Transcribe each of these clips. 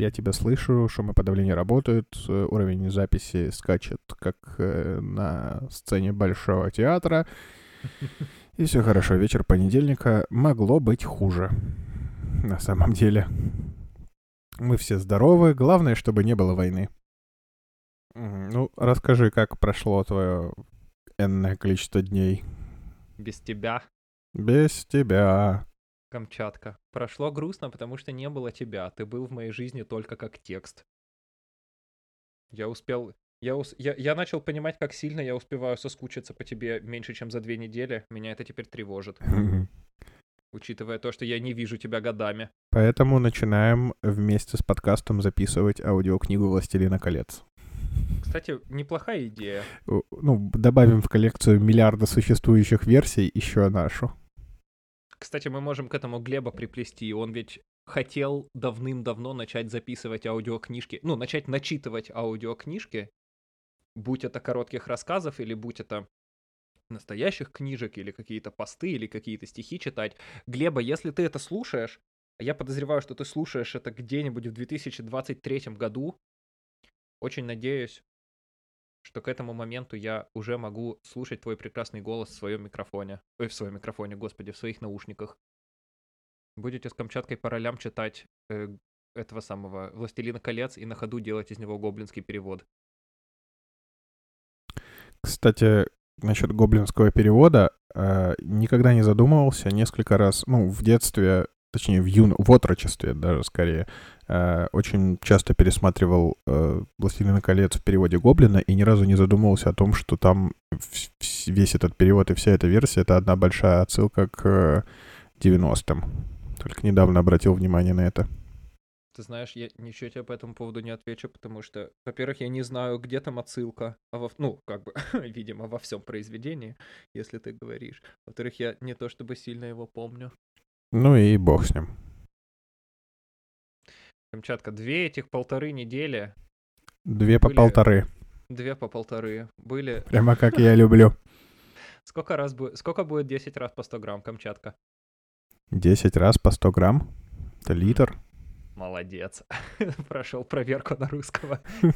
Я тебя слышу, шумы подавления работают, э, уровень записи скачет, как э, на сцене Большого театра. И все хорошо, вечер понедельника могло быть хуже. На самом деле. Мы все здоровы, главное, чтобы не было войны. Ну, расскажи, как прошло твое энное количество дней. Без тебя. Без тебя. Камчатка. Прошло грустно, потому что не было тебя. Ты был в моей жизни только как текст. Я успел... Я, ус... я, я начал понимать, как сильно я успеваю соскучиться по тебе меньше, чем за две недели. Меня это теперь тревожит. Учитывая то, что я не вижу тебя годами. Поэтому начинаем вместе с подкастом записывать аудиокнигу «Властелина колец». Кстати, неплохая идея. Ну, добавим в коллекцию миллиарда существующих версий еще нашу. Кстати, мы можем к этому Глеба приплести. Он ведь хотел давным-давно начать записывать аудиокнижки, ну, начать начитывать аудиокнижки, будь это коротких рассказов или будь это настоящих книжек или какие-то посты или какие-то стихи читать. Глеба, если ты это слушаешь, я подозреваю, что ты слушаешь это где-нибудь в 2023 году, очень надеюсь, что к этому моменту я уже могу слушать твой прекрасный голос в своем микрофоне. Ой, в своем микрофоне, господи, в своих наушниках. Будете с Камчаткой по ролям читать э, этого самого «Властелина колец» и на ходу делать из него гоблинский перевод. Кстати, насчет гоблинского перевода э, никогда не задумывался. Несколько раз, ну, в детстве, точнее, в юн... в отрочестве даже скорее, Э, очень часто пересматривал э, «Властелина колец» в переводе Гоблина и ни разу не задумывался о том, что там весь этот перевод и вся эта версия — это одна большая отсылка к 90-м. Только недавно обратил внимание на это. Ты знаешь, я ничего тебе по этому поводу не отвечу, потому что, во-первых, я не знаю, где там отсылка, а во, ну, как бы, видимо, во всем произведении, если ты говоришь. Во-вторых, я не то чтобы сильно его помню. Ну и бог с ним. Камчатка, две этих полторы недели. Две по полторы. Две по полторы. Были... Прямо как я люблю. Сколько раз будет... Сколько будет 10 раз по 100 грамм, Камчатка? 10 раз по 100 грамм? Это литр? Молодец. Прошел проверку на русского.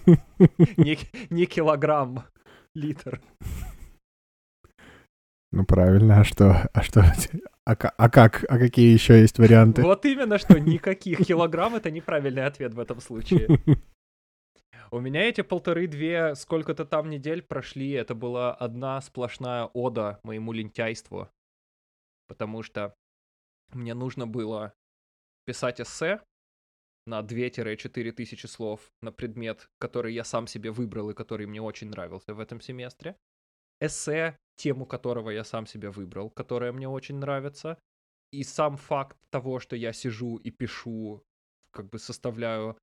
не, не килограмм, литр. Ну правильно, а что? А что? А, а как? А какие еще есть варианты? Вот именно что, никаких килограмм это неправильный ответ в этом случае. У меня эти полторы-две сколько-то там недель прошли, это была одна сплошная ода моему лентяйству. Потому что мне нужно было писать эссе на 2-4 тысячи слов на предмет, который я сам себе выбрал и который мне очень нравился в этом семестре эссе, тему которого я сам себе выбрал, которая мне очень нравится. И сам факт того, что я сижу и пишу, как бы составляю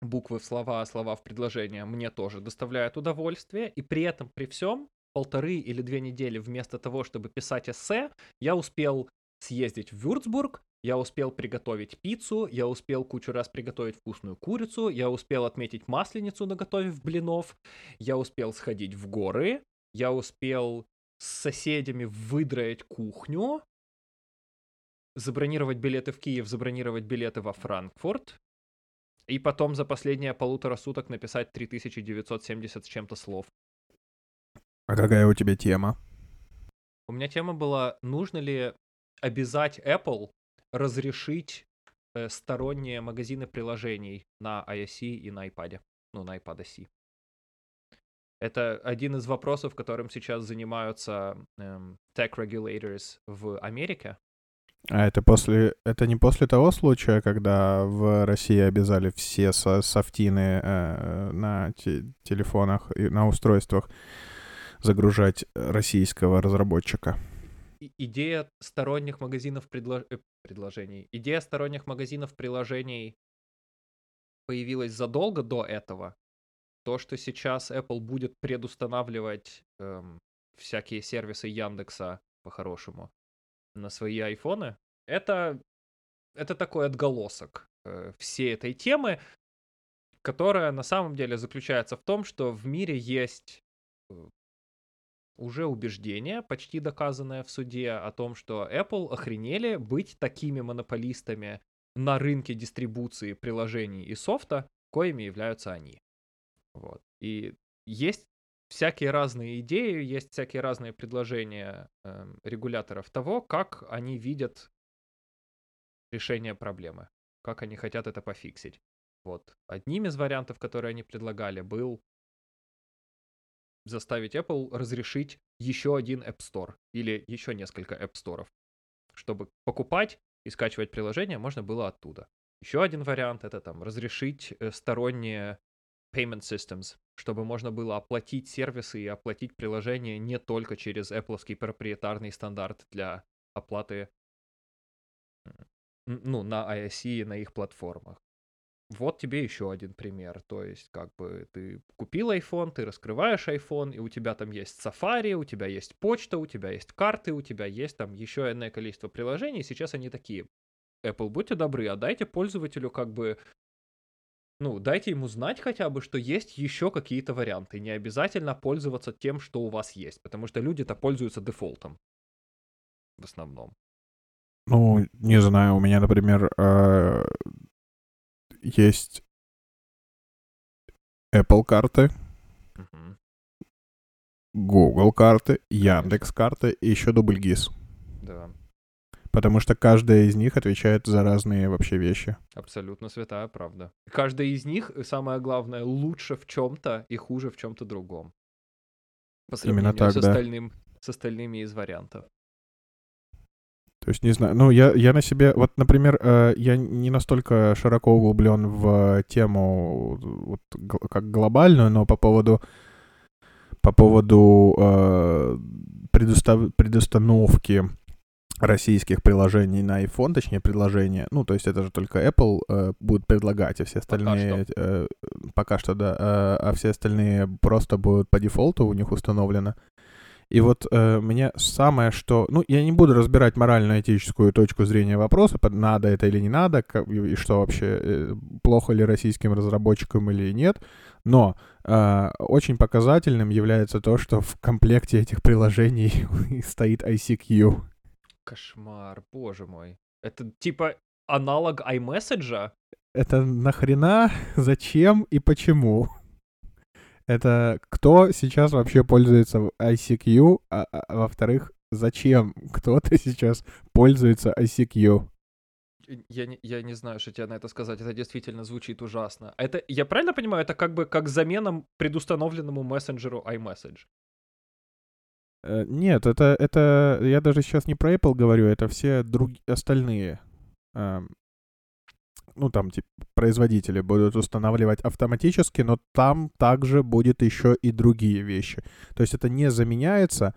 буквы в слова, слова в предложения, мне тоже доставляет удовольствие. И при этом, при всем, полторы или две недели вместо того, чтобы писать эссе, я успел съездить в Вюрцбург, я успел приготовить пиццу, я успел кучу раз приготовить вкусную курицу, я успел отметить масленицу, наготовив блинов, я успел сходить в горы, я успел с соседями выдроить кухню, забронировать билеты в Киев, забронировать билеты во Франкфурт, и потом за последние полутора суток написать 3970 с чем-то слов. А какая у тебя тема? У меня тема была, нужно ли обязать Apple разрешить э, сторонние магазины приложений на iOS и на iPad. Ну, на iPad OS. Это один из вопросов, которым сейчас занимаются эм, tech regulators в Америке. А это после, это не после того случая, когда в России обязали все со софтины э, на те телефонах и на устройствах загружать российского разработчика? идея сторонних магазинов предло... э, предложений, идея сторонних магазинов приложений появилась задолго до этого, то, что сейчас Apple будет предустанавливать эм, всякие сервисы Яндекса по-хорошему на свои айфоны, это, это такой отголосок э, всей этой темы, которая на самом деле заключается в том, что в мире есть э, уже убеждение, почти доказанное в суде, о том, что Apple охренели быть такими монополистами на рынке дистрибуции приложений и софта, коими являются они. Вот. И есть всякие разные идеи, есть всякие разные предложения э, регуляторов того, как они видят решение проблемы, как они хотят это пофиксить. Вот. Одним из вариантов, которые они предлагали, был заставить Apple разрешить еще один App Store или еще несколько App Store, чтобы покупать и скачивать приложение можно было оттуда. Еще один вариант это там разрешить э, сторонние payment systems, чтобы можно было оплатить сервисы и оплатить приложение не только через Apple проприетарный стандарт для оплаты ну, на iOS и на их платформах. Вот тебе еще один пример. То есть, как бы ты купил iPhone, ты раскрываешь iPhone, и у тебя там есть Safari, у тебя есть почта, у тебя есть карты, у тебя есть там еще иное количество приложений. Сейчас они такие. Apple, будьте добры, а дайте пользователю как бы ну, дайте ему знать хотя бы, что есть еще какие-то варианты. Не обязательно пользоваться тем, что у вас есть, потому что люди-то пользуются дефолтом. В основном. Ну, не знаю, у меня, например, э, есть Apple карты, Google карты, Яндекс карты и еще дубльгиз. Да. Потому что каждая из них отвечает за разные вообще вещи. Абсолютно святая правда. Каждая из них, э, самое главное, лучше в чем-то и хуже в чем-то другом. По сравнению Именно так, с, остальным, да. с остальными из вариантов. То есть, не знаю, ну, я, я на себе, вот, например, э, я не настолько широко углублен в тему вот, как глобальную, но по поводу по поводу э, предустав, предустановки российских приложений на iPhone, точнее, предложения. Ну, то есть это же только Apple э, будет предлагать, а все остальные... Пока что, э, пока что да. Э, а все остальные просто будут по дефолту у них установлено. И вот э, мне самое, что... Ну, я не буду разбирать морально-этическую точку зрения вопроса, надо это или не надо, как, и что вообще, э, плохо ли российским разработчикам или нет, но э, очень показательным является то, что в комплекте этих приложений стоит ICQ. Кошмар, боже мой. Это типа аналог iMessage? Это нахрена, зачем и почему? Это кто сейчас вообще пользуется ICQ, а, а, а во-вторых, зачем кто-то сейчас пользуется ICQ? Я не, я не знаю, что тебе на это сказать. Это действительно звучит ужасно. Это, я правильно понимаю, это как бы как замена предустановленному мессенджеру iMessage? Э, нет, это, это, я даже сейчас не про Apple говорю, это все другие, остальные, э, ну, там, типа, производители будут устанавливать автоматически, но там также будет еще и другие вещи. То есть это не заменяется,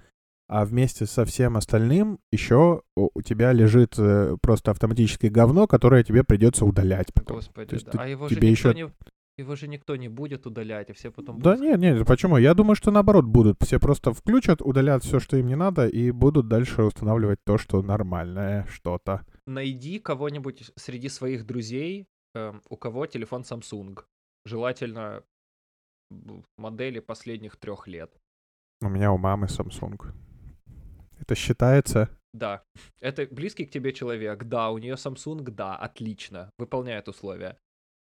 а вместе со всем остальным еще у тебя лежит э, просто автоматическое говно, которое тебе придется удалять потом. Господи, да. а его же никто еще... не его же никто не будет удалять, и все потом Да нет, нет, почему? Я думаю, что наоборот будут. Все просто включат, удалят все, что им не надо, и будут дальше устанавливать то, что нормальное что-то. Найди кого-нибудь среди своих друзей, э, у кого телефон Samsung. Желательно модели последних трех лет. У меня у мамы Samsung. Это считается? Да. Это близкий к тебе человек. Да, у нее Samsung, да, отлично. Выполняет условия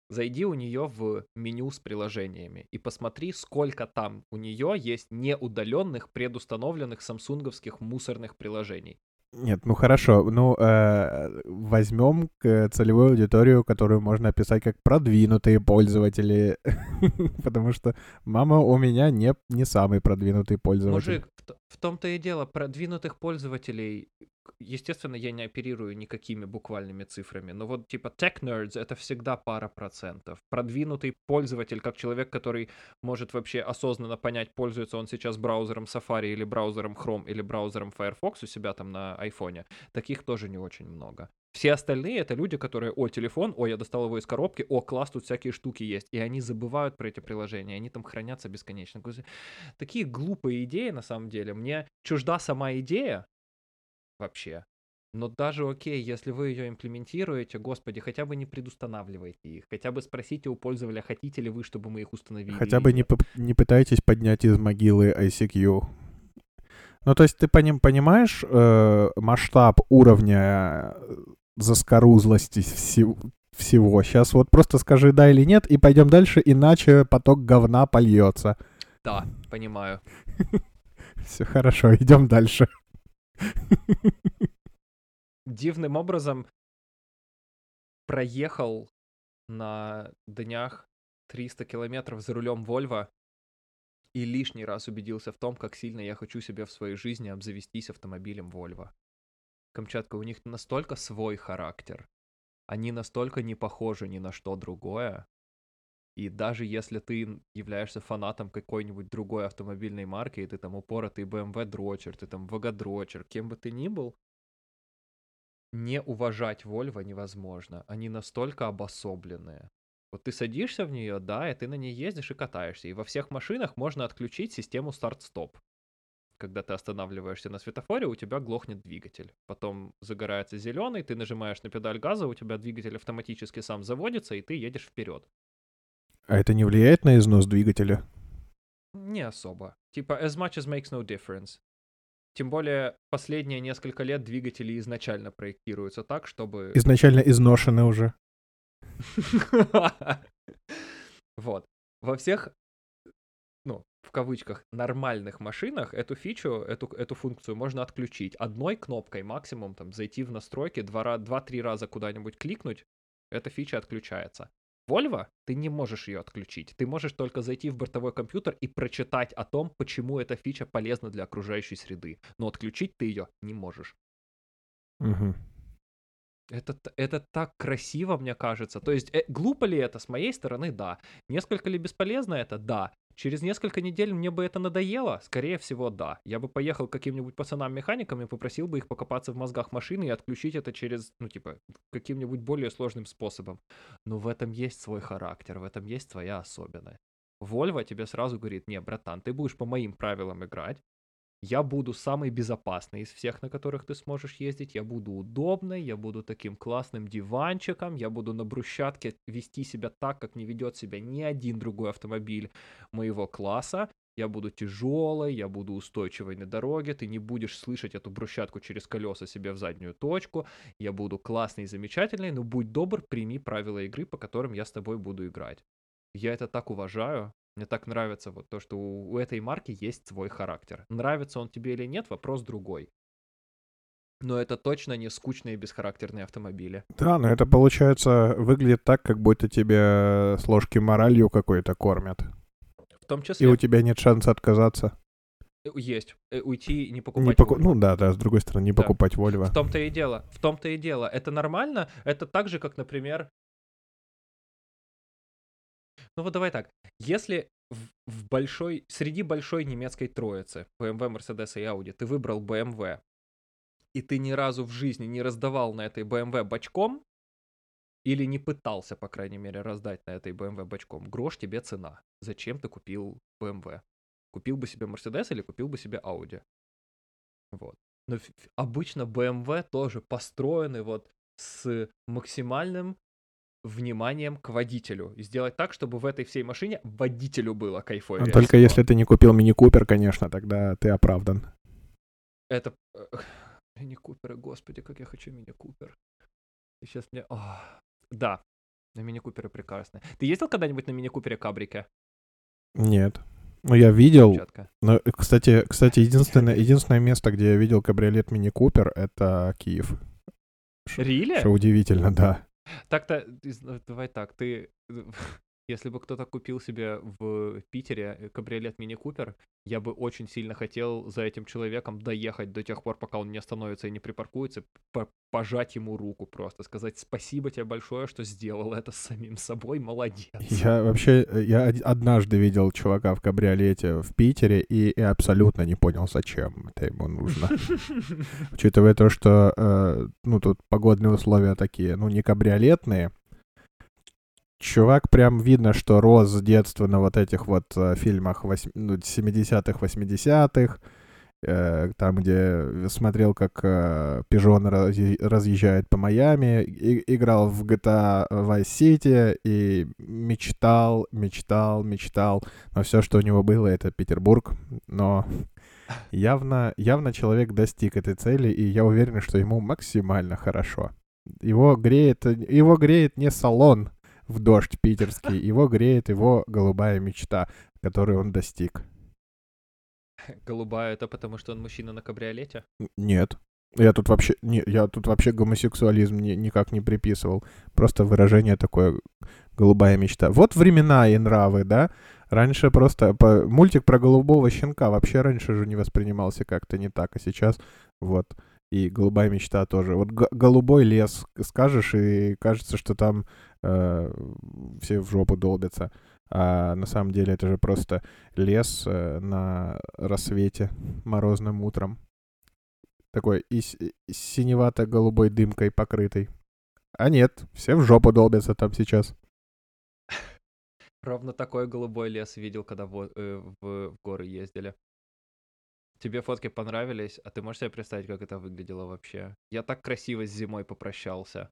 зайди у нее в меню с приложениями и посмотри, сколько там у нее есть неудаленных предустановленных самсунговских мусорных приложений. Нет, ну хорошо, ну э, возьмем целевую аудиторию, которую можно описать как продвинутые пользователи, потому что мама у меня не, не самый продвинутый пользователь. Мужик, в, в том-то и дело, продвинутых пользователей естественно, я не оперирую никакими буквальными цифрами, но вот типа tech nerds это всегда пара процентов. Продвинутый пользователь, как человек, который может вообще осознанно понять, пользуется он сейчас браузером Safari или браузером Chrome или браузером Firefox у себя там на айфоне, таких тоже не очень много. Все остальные это люди, которые, о, телефон, о, я достал его из коробки, о, класс, тут всякие штуки есть. И они забывают про эти приложения, они там хранятся бесконечно. Такие глупые идеи, на самом деле. Мне чужда сама идея, вообще. Но даже окей, если вы ее имплементируете, господи, хотя бы не предустанавливайте их, хотя бы спросите у пользователя, хотите ли вы, чтобы мы их установили. Хотя бы не, не пытайтесь поднять из могилы ICQ. Ну, то есть ты по ним понимаешь э, масштаб уровня э, заскорузлости всего, всего. Сейчас вот просто скажи да или нет, и пойдем дальше, иначе поток говна польется. Да, понимаю. Все хорошо, идем дальше. Дивным образом проехал на днях 300 километров за рулем Вольво и лишний раз убедился в том, как сильно я хочу себе в своей жизни обзавестись автомобилем Volvo. Камчатка, у них настолько свой характер, они настолько не похожи ни на что другое, и даже если ты являешься фанатом какой-нибудь другой автомобильной марки, и ты там упоротый BMW дрочер, ты там VG дрочер, кем бы ты ни был, не уважать Volvo невозможно. Они настолько обособленные. Вот ты садишься в нее, да, и ты на ней ездишь и катаешься. И во всех машинах можно отключить систему старт-стоп. Когда ты останавливаешься на светофоре, у тебя глохнет двигатель. Потом загорается зеленый, ты нажимаешь на педаль газа, у тебя двигатель автоматически сам заводится, и ты едешь вперед. А это не влияет на износ двигателя? Не особо. Типа, as much as makes no difference. Тем более, последние несколько лет двигатели изначально проектируются так, чтобы... Изначально изношены уже. Вот. Во всех, ну, в кавычках, нормальных машинах эту фичу, эту, эту функцию можно отключить. Одной кнопкой максимум, там, зайти в настройки, два-три раза куда-нибудь кликнуть, эта фича отключается. Volvo, ты не можешь ее отключить. Ты можешь только зайти в бортовой компьютер и прочитать о том, почему эта фича полезна для окружающей среды. Но отключить ты ее не можешь. Угу. Это, это так красиво, мне кажется. То есть, э, глупо ли это? С моей стороны, да. Несколько ли бесполезно это? Да. Через несколько недель мне бы это надоело? Скорее всего, да. Я бы поехал к каким-нибудь пацанам-механикам и попросил бы их покопаться в мозгах машины и отключить это через, ну, типа, каким-нибудь более сложным способом. Но в этом есть свой характер, в этом есть своя особенность. Вольво тебе сразу говорит, не, братан, ты будешь по моим правилам играть, я буду самый безопасный из всех, на которых ты сможешь ездить. Я буду удобной, я буду таким классным диванчиком, я буду на брусчатке вести себя так, как не ведет себя ни один другой автомобиль моего класса. Я буду тяжелой, я буду устойчивой на дороге, ты не будешь слышать эту брусчатку через колеса себе в заднюю точку. Я буду классный и замечательный, но будь добр, прими правила игры, по которым я с тобой буду играть. Я это так уважаю, мне так нравится вот то, что у, у этой марки есть свой характер. Нравится он тебе или нет, вопрос другой. Но это точно не скучные бесхарактерные автомобили. Да, но это получается выглядит так, как будто тебя с ложки моралью какой-то кормят. В том числе. И у тебя нет шанса отказаться. Э, есть. Э, уйти и не покупать не поку... Ну да, да, с другой стороны, не да. покупать Volvo. В том-то и дело. В том-то и дело. Это нормально. Это так же, как, например, ну вот давай так. Если в, в большой, среди большой немецкой троицы BMW, Mercedes и Audi ты выбрал BMW, и ты ни разу в жизни не раздавал на этой BMW бочком, или не пытался, по крайней мере, раздать на этой BMW бочком, грош тебе цена. Зачем ты купил BMW? Купил бы себе Mercedes или купил бы себе Audi? Вот. Но обычно BMW тоже построены вот с максимальным вниманием к водителю. И сделать так, чтобы в этой всей машине водителю было кайфово. А только если ты не купил мини-купер, конечно, тогда ты оправдан. Это... Мини-куперы, господи, как я хочу мини-купер. И сейчас мне... О, да, на мини-куперы прекрасные. Ты ездил когда-нибудь на мини-купере кабрике? Нет. Ну, я видел. Но, кстати, кстати, единственное, единственное место, где я видел кабриолет Мини Купер, это Киев. Рили? Что удивительно, да. Так-то, ну, давай так, ты Если бы кто-то купил себе в Питере э, кабриолет Мини Купер, я бы очень сильно хотел за этим человеком доехать до тех пор, пока он не остановится и не припаркуется, пожать ему руку просто, сказать спасибо тебе большое, что сделал это с самим собой, молодец. Я вообще, э, я однажды видел чувака в кабриолете в Питере и, и абсолютно не понял, зачем это ему нужно. Учитывая то, что, э, ну, тут погодные условия такие, ну, не кабриолетные, чувак прям видно, что рос с детства на вот этих вот э, фильмах 8, ну, 70-х, 80-х. э, там, где смотрел, как э, пижон разъезжает по Майами, и, играл в GTA Vice City и мечтал, мечтал, мечтал. Но все, что у него было, это Петербург. Но явно, явно человек достиг этой цели, и я уверен, что ему максимально хорошо. Его греет, его греет не салон в дождь питерский, его греет его голубая мечта, которую он достиг. Голубая это потому, что он мужчина на кабриолете? Нет. Я тут вообще, не, я тут вообще гомосексуализм ни, никак не приписывал. Просто выражение такое голубая мечта. Вот времена и нравы, да? Раньше просто по, мультик про голубого щенка вообще раньше же не воспринимался как-то не так, а сейчас вот и голубая мечта тоже. Вот голубой лес скажешь, и кажется, что там э, все в жопу долбятся. А на самом деле это же просто лес э, на рассвете морозным утром. Такой и, и синевато-голубой дымкой покрытый. А нет, все в жопу долбятся там сейчас. Ровно такой голубой лес видел, когда в, э, в, в горы ездили. Тебе фотки понравились, а ты можешь себе представить, как это выглядело вообще? Я так красиво с зимой попрощался.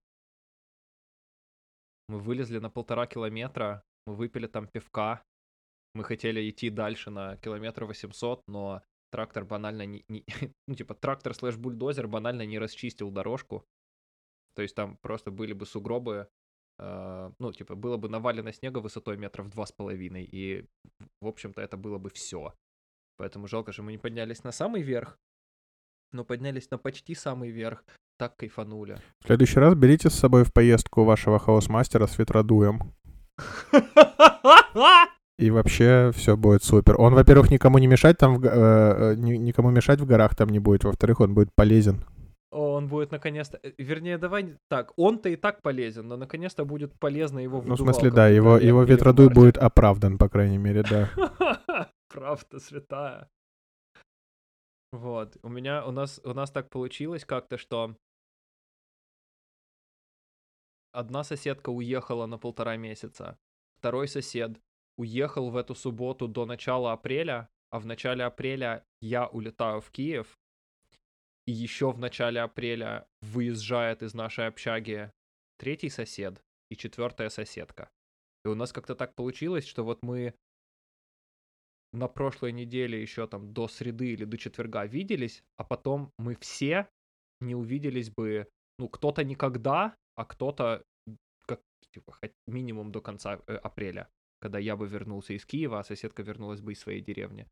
Мы вылезли на полтора километра, мы выпили там пивка, мы хотели идти дальше на километр 800, но трактор банально не, не ну типа трактор слэш бульдозер банально не расчистил дорожку. То есть там просто были бы сугробы, э, ну типа было бы навалено снега высотой метров два с половиной, и в общем-то это было бы все. Поэтому жалко, что мы не поднялись на самый верх, но поднялись на почти самый верх. Так кайфанули. В следующий раз берите с собой в поездку вашего хаос-мастера с ветродуем. И вообще все будет супер. Он, во-первых, никому не мешать там, в, э, э никому мешать в горах там не будет. Во-вторых, он будет полезен. Он будет наконец-то... Э, вернее, давай так, он-то и так полезен, но наконец-то будет полезно его Ну, в смысле, да, его, его ветродуй будет оправдан, по крайней мере, да. Правда святая. Вот, у меня, у нас, у нас так получилось как-то, что одна соседка уехала на полтора месяца, второй сосед уехал в эту субботу до начала апреля, а в начале апреля я улетаю в Киев, и еще в начале апреля выезжает из нашей общаги третий сосед и четвертая соседка. И у нас как-то так получилось, что вот мы на прошлой неделе еще там до среды или до четверга виделись, а потом мы все не увиделись бы, ну, кто-то никогда, а кто-то как типа минимум до конца э, апреля, когда я бы вернулся из Киева, а соседка вернулась бы из своей деревни.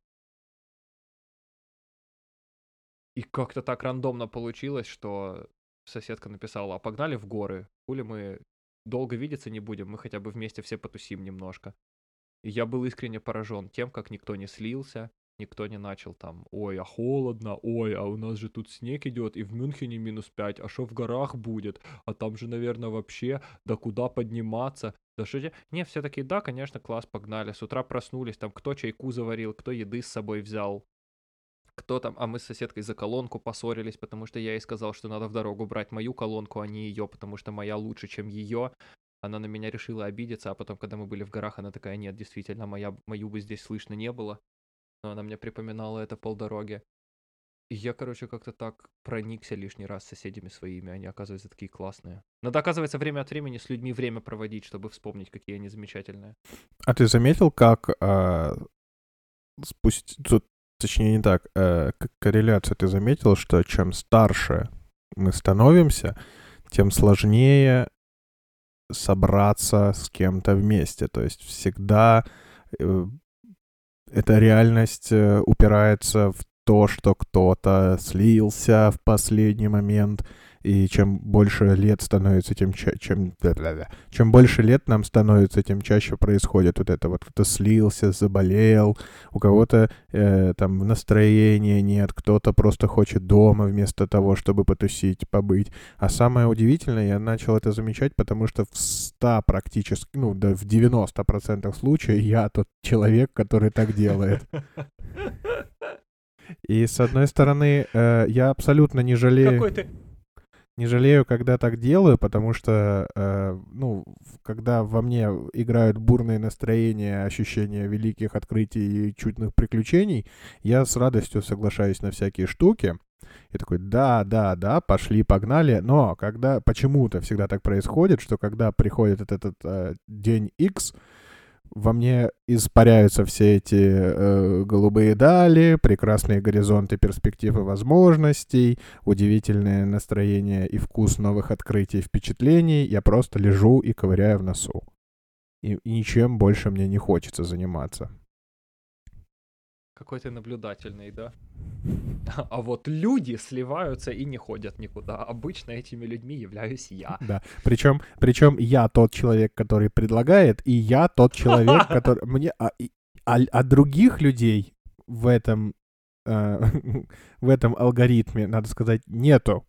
И как-то так рандомно получилось, что соседка написала, а погнали в горы, хули мы долго видеться не будем, мы хотя бы вместе все потусим немножко. Я был искренне поражен тем, как никто не слился, никто не начал там, ой, а холодно, ой, а у нас же тут снег идет, и в Мюнхене минус 5, а что в горах будет, а там же, наверное, вообще, да куда подниматься, да что Не, все таки да, конечно, класс, погнали, с утра проснулись, там, кто чайку заварил, кто еды с собой взял, кто там, а мы с соседкой за колонку поссорились, потому что я ей сказал, что надо в дорогу брать мою колонку, а не ее, потому что моя лучше, чем ее, она на меня решила обидеться, а потом, когда мы были в горах, она такая, нет, действительно, моя, мою бы здесь слышно не было. Но она мне припоминала это полдороги. И я, короче, как-то так проникся лишний раз с соседями своими, они, оказывается, такие классные. Надо, оказывается, время от времени с людьми время проводить, чтобы вспомнить, какие они замечательные. А ты заметил, как э, спустя... Тут, точнее, не так, э, корреляцию ты заметил, что чем старше мы становимся, тем сложнее собраться с кем-то вместе. То есть всегда э, эта реальность э, упирается в то, что кто-то слился в последний момент, и чем больше лет становится, тем ча- чем, чем больше лет нам становится, тем чаще происходит вот это вот. Кто-то слился, заболел, у кого-то э, там настроения нет, кто-то просто хочет дома вместо того, чтобы потусить, побыть. А самое удивительное, я начал это замечать, потому что в 100 практически, ну, да, в 90% случаев я тот человек, который так делает. И с одной стороны, э, я абсолютно не жалею... Какой ты не жалею, когда так делаю, потому что, э, ну, когда во мне играют бурные настроения, ощущения великих открытий и чудных приключений, я с радостью соглашаюсь на всякие штуки. И такой, да, да, да, пошли, погнали. Но когда почему-то всегда так происходит, что когда приходит этот, этот э, день X, во мне испаряются все эти э, голубые дали, прекрасные горизонты перспективы возможностей, удивительное настроение и вкус новых открытий и впечатлений. Я просто лежу и ковыряю в носу. И, и ничем больше мне не хочется заниматься. Какой ты наблюдательный, да? А вот люди сливаются и не ходят никуда. Обычно этими людьми являюсь я. Да. Причем, причем я тот человек, который предлагает, и я тот человек, который мне, а, а, а других людей в этом э, в этом алгоритме, надо сказать, нету.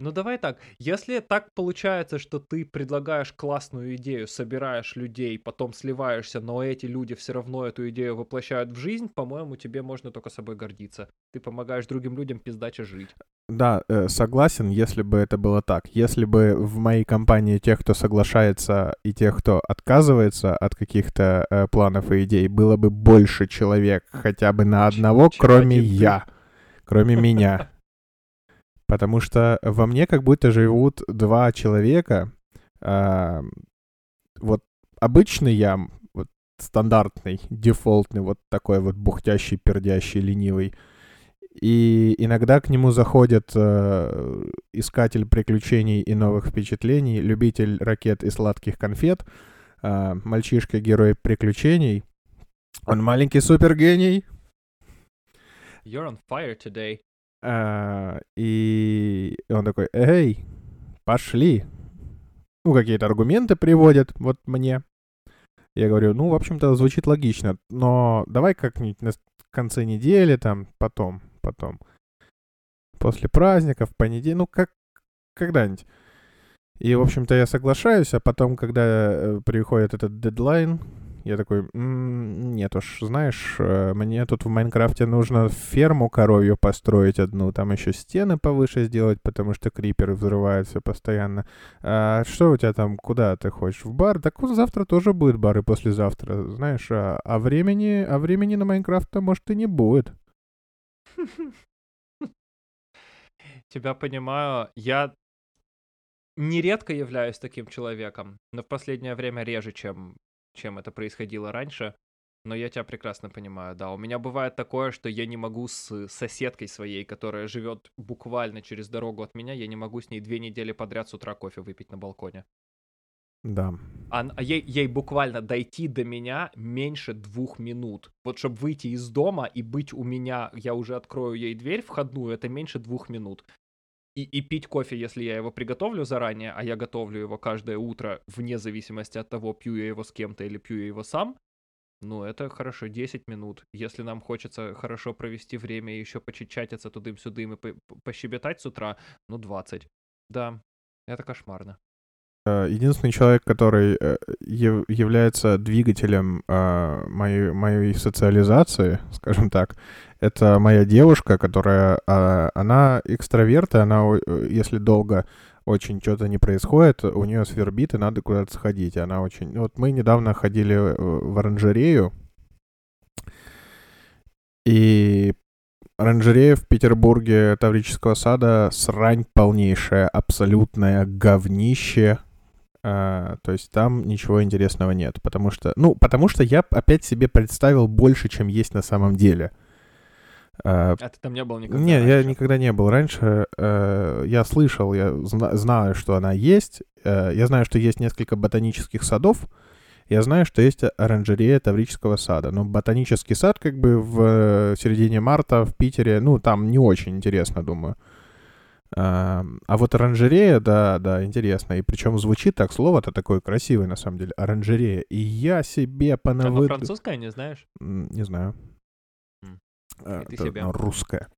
Ну давай так, если так получается, что ты предлагаешь классную идею, собираешь людей, потом сливаешься, но эти люди все равно эту идею воплощают в жизнь, по-моему, тебе можно только собой гордиться. Ты помогаешь другим людям пиздаче жить. Да, э, согласен, если бы это было так. Если бы в моей компании тех, кто соглашается, и тех, кто отказывается от каких-то э, планов и идей, было бы больше человек хотя бы на одного, Ч- кроме я, кроме меня. Потому что во мне как будто живут два человека. А, вот обычный я, вот стандартный, дефолтный, вот такой вот бухтящий, пердящий, ленивый. И иногда к нему заходит э, искатель приключений и новых впечатлений, любитель ракет и сладких конфет, э, мальчишка-герой приключений. Он маленький супергений. You're on fire today. А, и он такой, эй, пошли. Ну, какие-то аргументы приводят вот мне. Я говорю, ну, в общем-то, звучит логично, но давай как-нибудь на конце недели, там, потом, потом. После праздников, понедельник, ну, как, когда-нибудь. И, в общем-то, я соглашаюсь, а потом, когда э, приходит этот дедлайн, я такой, м-м, нет уж, знаешь, э, мне тут в Майнкрафте нужно ферму коровью построить одну, там еще стены повыше сделать, потому что криперы взрываются постоянно. А что у тебя там, куда ты хочешь? В бар? Так вот завтра тоже будет бар и послезавтра, знаешь, а, а времени, а времени на Майнкрафт-то, может, и не будет. Тебя понимаю. Я нередко являюсь таким человеком, но в последнее время реже, чем чем это происходило раньше. Но я тебя прекрасно понимаю, да. У меня бывает такое, что я не могу с соседкой своей, которая живет буквально через дорогу от меня, я не могу с ней две недели подряд с утра кофе выпить на балконе. Да. А, а ей, ей буквально дойти до меня меньше двух минут. Вот чтобы выйти из дома и быть у меня, я уже открою ей дверь входную, это меньше двух минут и, и пить кофе, если я его приготовлю заранее, а я готовлю его каждое утро, вне зависимости от того, пью я его с кем-то или пью я его сам, ну, это хорошо, 10 минут. Если нам хочется хорошо провести время и еще почичатиться тудым-сюдым и по пощебетать с утра, ну, 20. Да, это кошмарно. Э, единственный человек, который э, является двигателем э, моей, моей социализации, скажем так, это моя девушка, которая, она экстраверт, и она, если долго очень что-то не происходит, у нее свербит, и надо куда-то сходить. Она очень... Вот мы недавно ходили в оранжерею, и оранжерея в Петербурге Таврического сада срань полнейшая, абсолютное говнище. А, то есть там ничего интересного нет, потому что, ну, потому что я опять себе представил больше, чем есть на самом деле. А, а ты там не был никогда? Нет, я никогда не был раньше. Э, я слышал, я зна- знаю, что она есть. Я знаю, что есть несколько ботанических садов. Я знаю, что есть оранжерея Таврического сада. Но ботанический сад как бы в э, середине марта в Питере, ну, там не очень интересно, думаю. А, а вот оранжерея, да, да, интересно. И причем звучит так, слово-то такое красивое, на самом деле. Оранжерея. И я себе понавыду... Оно французское, не знаешь? Не знаю. Mm. А, это себе. русское.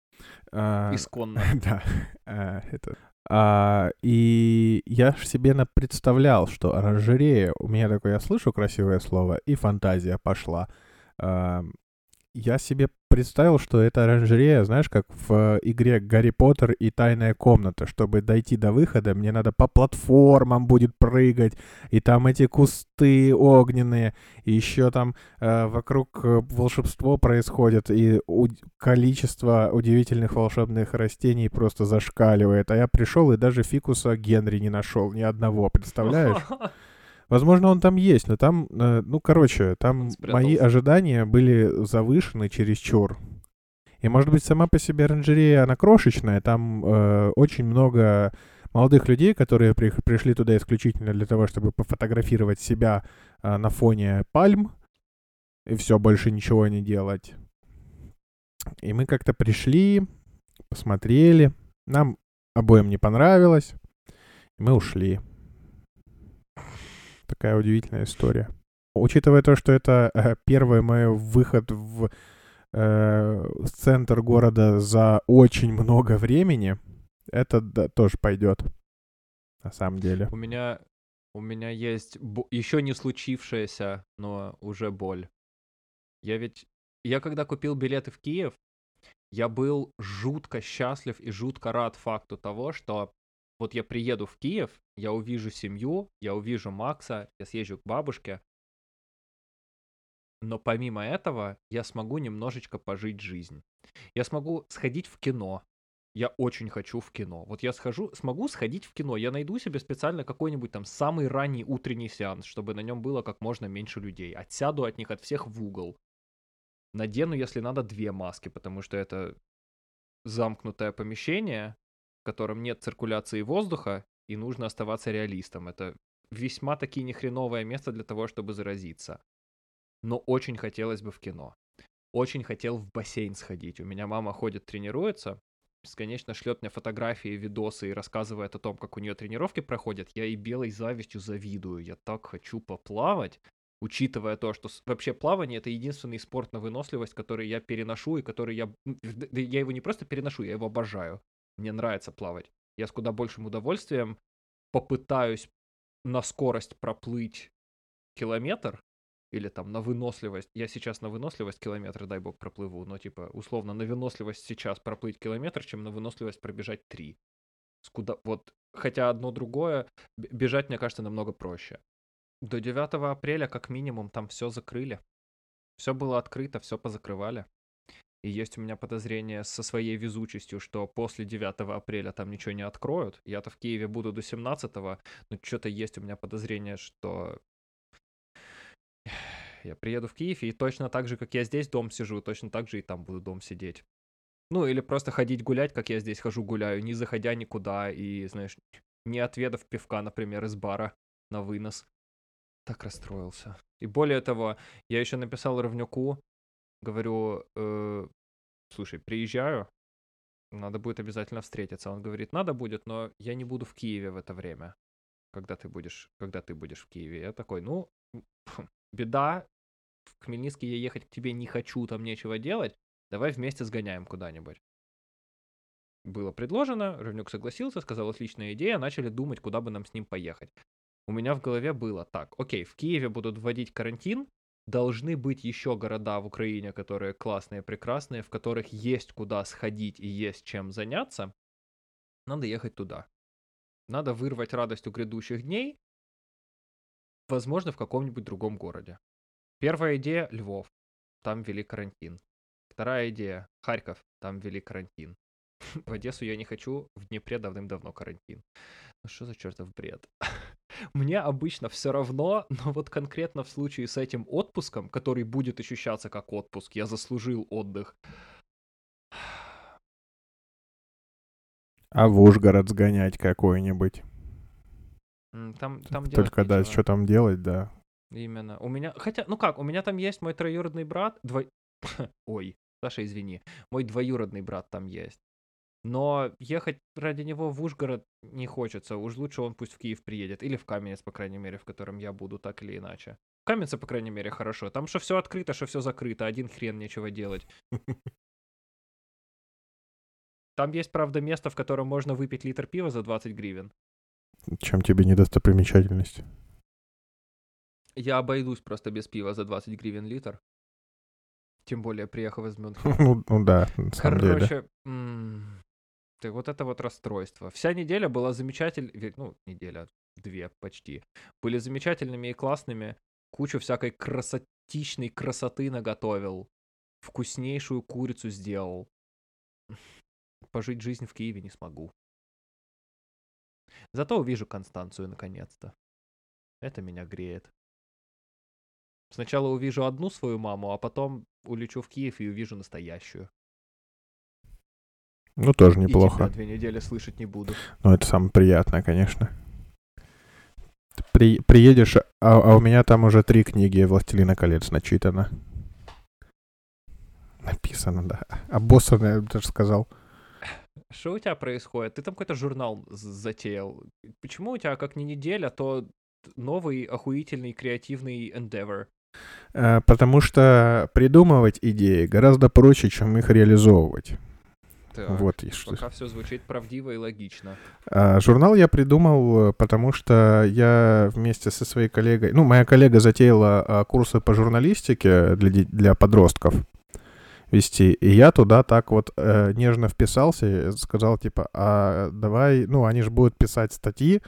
А, Исконно. да. А, это... А, и я ж себе представлял, что оранжерея, у меня такое, я слышу красивое слово, и фантазия пошла. А, я себе представил, что это оранжерея, знаешь, как в э, игре Гарри Поттер и Тайная комната. Чтобы дойти до выхода, мне надо по платформам будет прыгать, и там эти кусты огненные, и еще там э, вокруг э, волшебство происходит, и у- количество удивительных волшебных растений просто зашкаливает. А я пришел и даже фикуса Генри не нашел, ни одного, представляешь? Возможно, он там есть, но там, э, ну, короче, там мои ожидания были завышены чересчур. И, может быть, сама по себе оранжерея, она крошечная, там э, очень много молодых людей, которые при- пришли туда исключительно для того, чтобы пофотографировать себя э, на фоне пальм, и все, больше ничего не делать. И мы как-то пришли, посмотрели, нам обоим не понравилось, и мы ушли. Такая удивительная история. Учитывая то, что это э, первый мой выход в э, в центр города за очень много времени, это да, тоже пойдет. На самом деле. У меня, у меня есть еще не случившаяся, но уже боль. Я ведь, я когда купил билеты в Киев, я был жутко счастлив и жутко рад факту того, что вот я приеду в Киев, я увижу семью, я увижу Макса, я съезжу к бабушке, но помимо этого я смогу немножечко пожить жизнь. Я смогу сходить в кино. Я очень хочу в кино. Вот я схожу, смогу сходить в кино. Я найду себе специально какой-нибудь там самый ранний утренний сеанс, чтобы на нем было как можно меньше людей. Отсяду от них от всех в угол. Надену, если надо, две маски, потому что это замкнутое помещение, котором нет циркуляции воздуха, и нужно оставаться реалистом. Это весьма таки нехреновое место для того, чтобы заразиться. Но очень хотелось бы в кино. Очень хотел в бассейн сходить. У меня мама ходит, тренируется, бесконечно шлет мне фотографии, видосы и рассказывает о том, как у нее тренировки проходят. Я и белой завистью завидую. Я так хочу поплавать, учитывая то, что вообще плавание это единственный спорт на выносливость, который я переношу и который я... Я его не просто переношу, я его обожаю. Мне нравится плавать. Я с куда большим удовольствием попытаюсь на скорость проплыть километр, или там на выносливость. Я сейчас на выносливость километра, дай бог, проплыву, но типа условно на выносливость сейчас проплыть километр, чем на выносливость пробежать три. С куда... Вот, хотя одно другое, бежать, мне кажется, намного проще. До 9 апреля, как минимум, там все закрыли. Все было открыто, все позакрывали. И есть у меня подозрение со своей везучестью, что после 9 апреля там ничего не откроют. Я-то в Киеве буду до 17 но что-то есть у меня подозрение, что я приеду в Киев и точно так же, как я здесь дом сижу, точно так же и там буду дом сидеть. Ну, или просто ходить гулять, как я здесь хожу гуляю, не заходя никуда и, знаешь, не отведав пивка, например, из бара на вынос. Так расстроился. И более того, я еще написал Равнюку, говорю, э, слушай, приезжаю, надо будет обязательно встретиться. Он говорит, надо будет, но я не буду в Киеве в это время, когда ты будешь, когда ты будешь в Киеве. Я такой, ну, беда, в Хмельницкий я ехать к тебе не хочу, там нечего делать, давай вместе сгоняем куда-нибудь. Было предложено, Равнюк согласился, сказал, отличная идея, начали думать, куда бы нам с ним поехать. У меня в голове было так, окей, в Киеве будут вводить карантин, должны быть еще города в Украине, которые классные, прекрасные, в которых есть куда сходить и есть чем заняться, надо ехать туда. Надо вырвать радость у грядущих дней, возможно, в каком-нибудь другом городе. Первая идея – Львов, там ввели карантин. Вторая идея – Харьков, там ввели карантин. В Одессу я не хочу, в Днепре давным-давно карантин. Ну что за чертов бред? Мне обычно все равно, но вот конкретно в случае с этим отпуском, который будет ощущаться как отпуск, я заслужил отдых. А в Ужгород сгонять какой-нибудь. Там, там Только да, что там делать, да. Именно. У меня, хотя, ну как, у меня там есть мой троюродный брат, дво... Ой, Саша, извини. Мой двоюродный брат там есть. Но ехать ради него в Ужгород не хочется. Уж лучше он пусть в Киев приедет. Или в Каменец, по крайней мере, в котором я буду, так или иначе. В Каменце, по крайней мере, хорошо. Там что все открыто, что все закрыто. Один хрен, нечего делать. Там есть, правда, место, в котором можно выпить литр пива за 20 гривен. Чем тебе недостопримечательность? Я обойдусь просто без пива за 20 гривен литр. Тем более, приехав из Мюнхена. Ну, ну да, на самом деле. Короче, м, ты вот это вот расстройство. Вся неделя была замечательной, ну, неделя, две почти, были замечательными и классными. Кучу всякой красотичной красоты наготовил. Вкуснейшую курицу сделал. Пожить жизнь в Киеве не смогу. Зато увижу Констанцию наконец-то. Это меня греет. Сначала увижу одну свою маму, а потом улечу в Киев и увижу настоящую. Ну, тоже И неплохо. тебя две недели слышать не буду. Ну, это самое приятное, конечно. При- приедешь, а, а у меня там уже три книги «Властелина колец» начитано. Написано, да. Обоссано, я бы даже сказал. Что у тебя происходит? Ты там какой-то журнал затеял. Почему у тебя как не неделя, то новый охуительный креативный endeavor? Э, Потому что придумывать идеи гораздо проще, чем их реализовывать. Так, Вот и что. Пока все звучит правдиво и логично. А, Журнал я придумал, э, потому что я вместе со своей коллегой... Ну, моя коллега затеяла а, курсы по журналистике для, для подростков вести. И я туда так вот э, нежно вписался сказал, типа, а давай... Ну, они же будут писать статьи,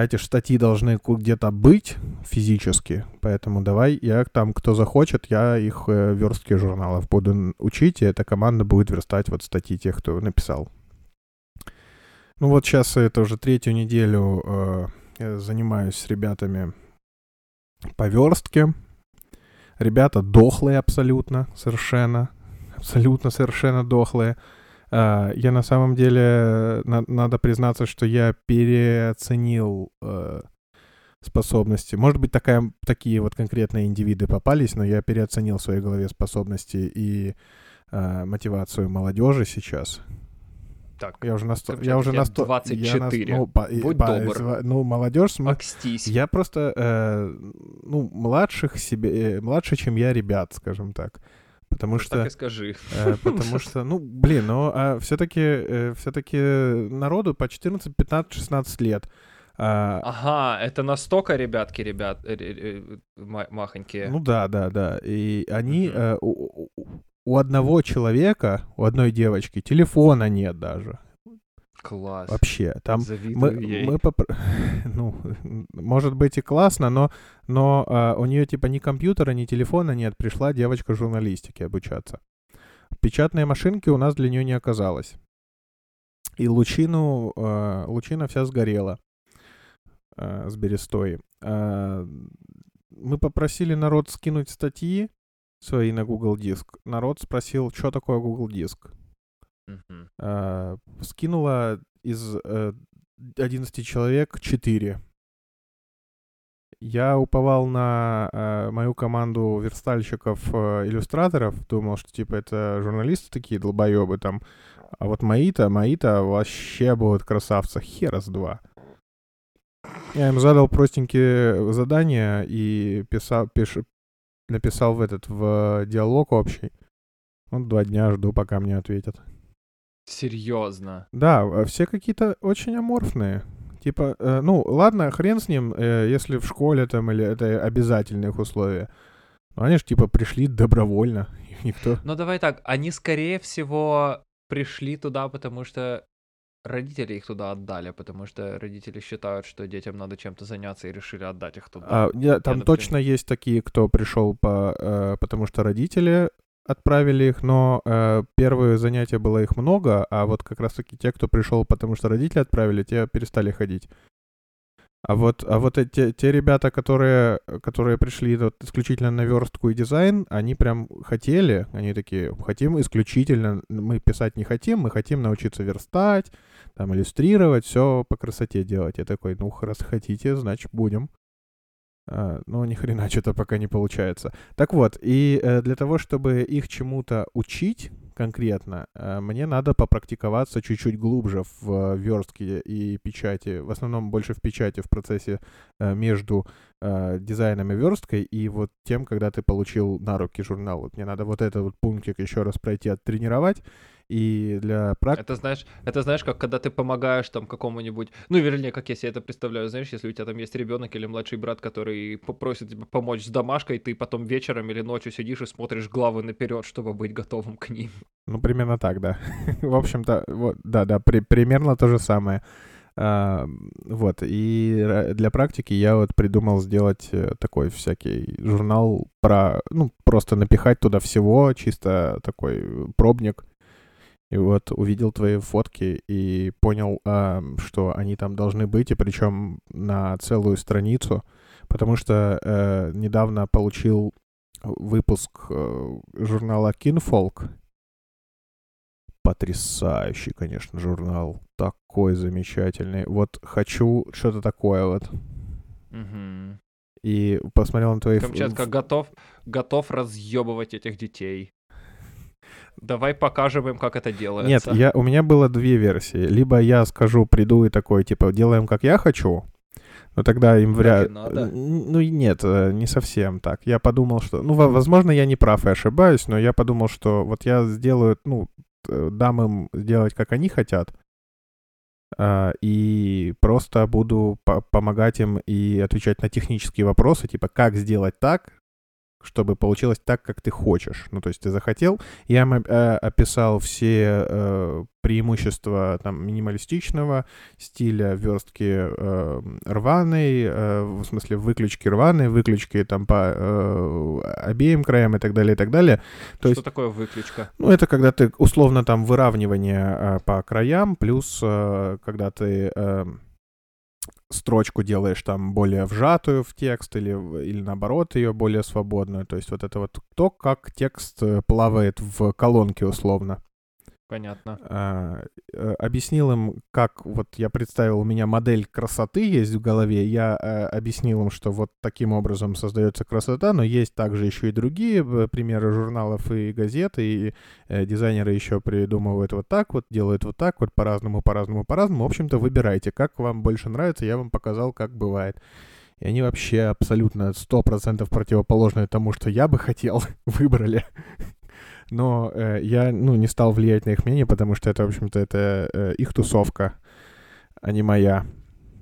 а эти статьи должны где-то быть физически. Поэтому давай я там, кто захочет, я их э, верстки журналов буду учить, и эта команда будет верстать вот статьи тех, кто написал. Ну вот сейчас это уже третью неделю э, занимаюсь с ребятами по верстке. Ребята дохлые абсолютно, совершенно. Абсолютно совершенно дохлые. А, я на самом деле, э, на- надо признаться, что я переоценил э, способности. Может быть, такая, такие вот конкретные индивиды попались, но я переоценил в своей голове способности и э, мотивацию молодежи сейчас. Так, Я уже насто... Короче, Я уже тебе насто... 24. ну, по- и- Будь по- добр. Ну, молодежь... окстись. Я просто, э, ну, младших себе... э, младше, чем я, ребят, скажем так. Потому Вот что... Так и скажи. Э, потому что, ну, блин, ну, а все-таки, все-таки народу по 14, 15, 16 лет. А, Ага, это настолько, ребятки, ребят, э, э, э, ма- махонькие. ну да, да, да. И они э, у одного человека, у одной девочки телефона нет даже. Класс. Вообще. Там Завидую мы, ей. мы попр- ну, может быть и классно, но, но а, у нее типа ни компьютера, ни телефона нет. Пришла девочка журналистики обучаться. Печатной машинки у нас для нее не оказалось. И лучину, а, лучина вся сгорела а, с берестой. А, мы попросили народ скинуть статьи свои на Google Диск. Народ спросил, что такое Google Диск. Мгм. А, скинула из э, 11 человек 4. Я уповал на э, мою команду верстальщиков-иллюстраторов, думал, что типа это журналисты такие долбоебы там, а вот мои-то, мои-то вообще будут красавцы, хера с два. Я им задал простенькие задания и писал, пиш, написал в этот, в диалог общий. Вот два дня жду, пока мне ответят. Серьезно. Да, э, все какие-то очень аморфные. Типа, э, ну, ладно, хрен с ним, э, если в школе там или это обязательных условия. Но они же типа пришли добровольно. Их никто... Ну давай так, они скорее всего пришли туда, потому что родители их туда отдали, потому что родители считают, что детям надо чем-то заняться и решили отдать их туда. А, я- там например- точно есть такие, кто пришел по, э, потому что родители отправили их, но э, первые занятия было их много, а вот как раз-таки те, кто пришел, потому что родители отправили, те перестали ходить. А вот, а вот эти, те ребята, которые, которые пришли вот исключительно на верстку и дизайн, они прям хотели, они такие, хотим исключительно, мы писать не хотим, мы хотим научиться верстать, там, иллюстрировать, все по красоте делать. Я такой, ну, раз хотите, значит, будем. А, но ни хрена что-то пока не получается. Так вот, и э, для того, чтобы их чему-то учить конкретно, э, мне надо попрактиковаться чуть-чуть глубже в э, верстке и печати, в основном больше в печати в процессе между дизайном и версткой и вот тем, когда ты получил на руки журнал. Вот мне надо вот этот вот пунктик еще раз пройти, оттренировать, и для практики... Это знаешь, это знаешь, как когда ты помогаешь там какому-нибудь, ну, вернее, как я себе это представляю, знаешь, если у тебя там есть ребенок или младший брат, который попросит тебя помочь с домашкой, ты потом вечером или ночью сидишь и смотришь главы наперед, чтобы быть готовым к ним. Ну, примерно так, да. В общем-то, вот, да-да, при, примерно то же самое. А, вот, и для практики я вот придумал сделать э, такой всякий журнал про, ну, просто напихать туда всего, чисто такой пробник. И вот увидел твои фотки и понял, а, что они там должны быть, и причем на целую страницу, потому что э, недавно получил выпуск э, журнала Kinfolk, потрясающий, конечно, журнал. Такой замечательный. Вот хочу что-то такое вот. Угу. И посмотрел на твои... Камчатка готов, готов разъебывать этих детей. Давай покажем им, как это делается. Нет, я, у меня было две версии. Либо я скажу, приду и такой, типа, делаем, как я хочу, но тогда им вряд... Ну, нет, э, не совсем так. Я подумал, что... Ну, возможно, я не прав и ошибаюсь, но я подумал, что вот я сделаю, ну, Э, дам им сделать, как они хотят, а, и просто буду помогать им и отвечать на технические вопросы, типа, как сделать так, чтобы получилось так, как ты хочешь. Ну, то есть ты захотел. Я э, описал все э, преимущества там минималистичного стиля, верстки э, рваной, э, в смысле выключки рваной, выключки там по э, обеим краям и так далее, и так далее. То Что есть, такое выключка? Ну, это когда ты условно там выравнивание э, по краям, плюс э, когда ты... Э, строчку делаешь там более вжатую в текст или, или наоборот ее более свободную. То есть вот это вот то, как текст э, плавает в колонке условно. Понятно. А, э, объяснил им, как вот я представил, у меня модель красоты есть в голове. Я а, объяснил им, что вот таким образом создается красота, но есть также еще и другие примеры журналов и газет, и э, дизайнеры еще придумывают вот так вот, делают вот так вот, по-разному, по-разному, по-разному. В общем-то, выбирайте, как вам больше нравится. Я вам показал, как бывает. И они вообще абсолютно 100% противоположные тому, что я бы хотел, выбрали но э, я, ну, не стал влиять на их мнение, потому что это, в общем-то, это э, их тусовка, а не моя.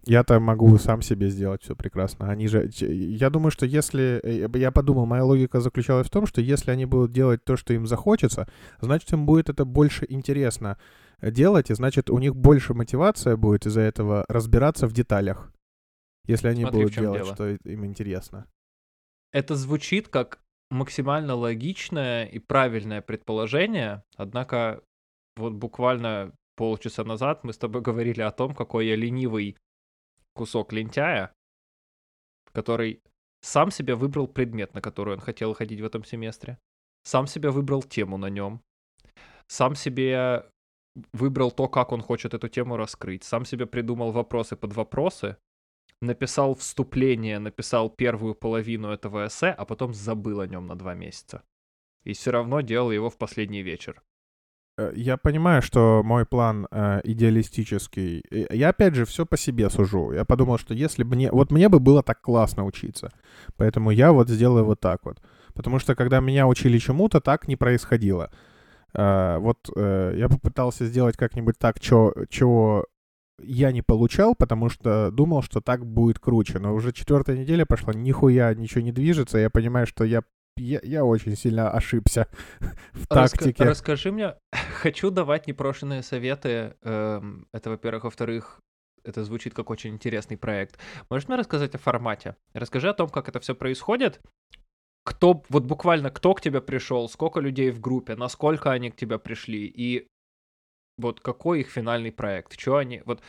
Я-то могу сам себе сделать все прекрасно. Они же... Я думаю, что если... Э, я подумал, моя логика заключалась в том, что если они будут делать то, что им захочется, значит, им будет это больше интересно делать, и значит, у них больше мотивация будет из-за этого разбираться в деталях. Если они Смотри, будут делать, дело. что им интересно. Это звучит как максимально логичное и правильное предположение, однако вот буквально полчаса назад мы с тобой говорили о том, какой я ленивый кусок лентяя, который сам себе выбрал предмет, на который он хотел ходить в этом семестре, сам себе выбрал тему на нем, сам себе выбрал то, как он хочет эту тему раскрыть, сам себе придумал вопросы под вопросы, написал вступление, написал первую половину этого эссе, а потом забыл о нем на два месяца. И все равно делал его в последний вечер. Э, я понимаю, что мой план э, идеалистический. Я опять же все по себе сужу. Я подумал, что если бы мне... Вот мне бы было так классно учиться. Поэтому я вот сделаю вот так вот. Потому что когда меня учили чему-то, так не происходило. Uh, вот uh, я попытался сделать как-нибудь так, чего я не получал, потому что думал, что так будет круче. Но уже четвертая неделя пошла, нихуя ничего не движется. Я понимаю, что я я, я очень сильно ошибся в тактике. Раска- расскажи мне, хочу давать непрошенные советы. Эм, это, во-первых. Во-вторых, это звучит как очень интересный проект. Можешь мне рассказать о формате? Расскажи о том, как это все происходит. Кто, вот буквально, кто к тебе пришел, сколько людей в группе, насколько они к тебе пришли, и вот какой их финальный проект? Что они, вот,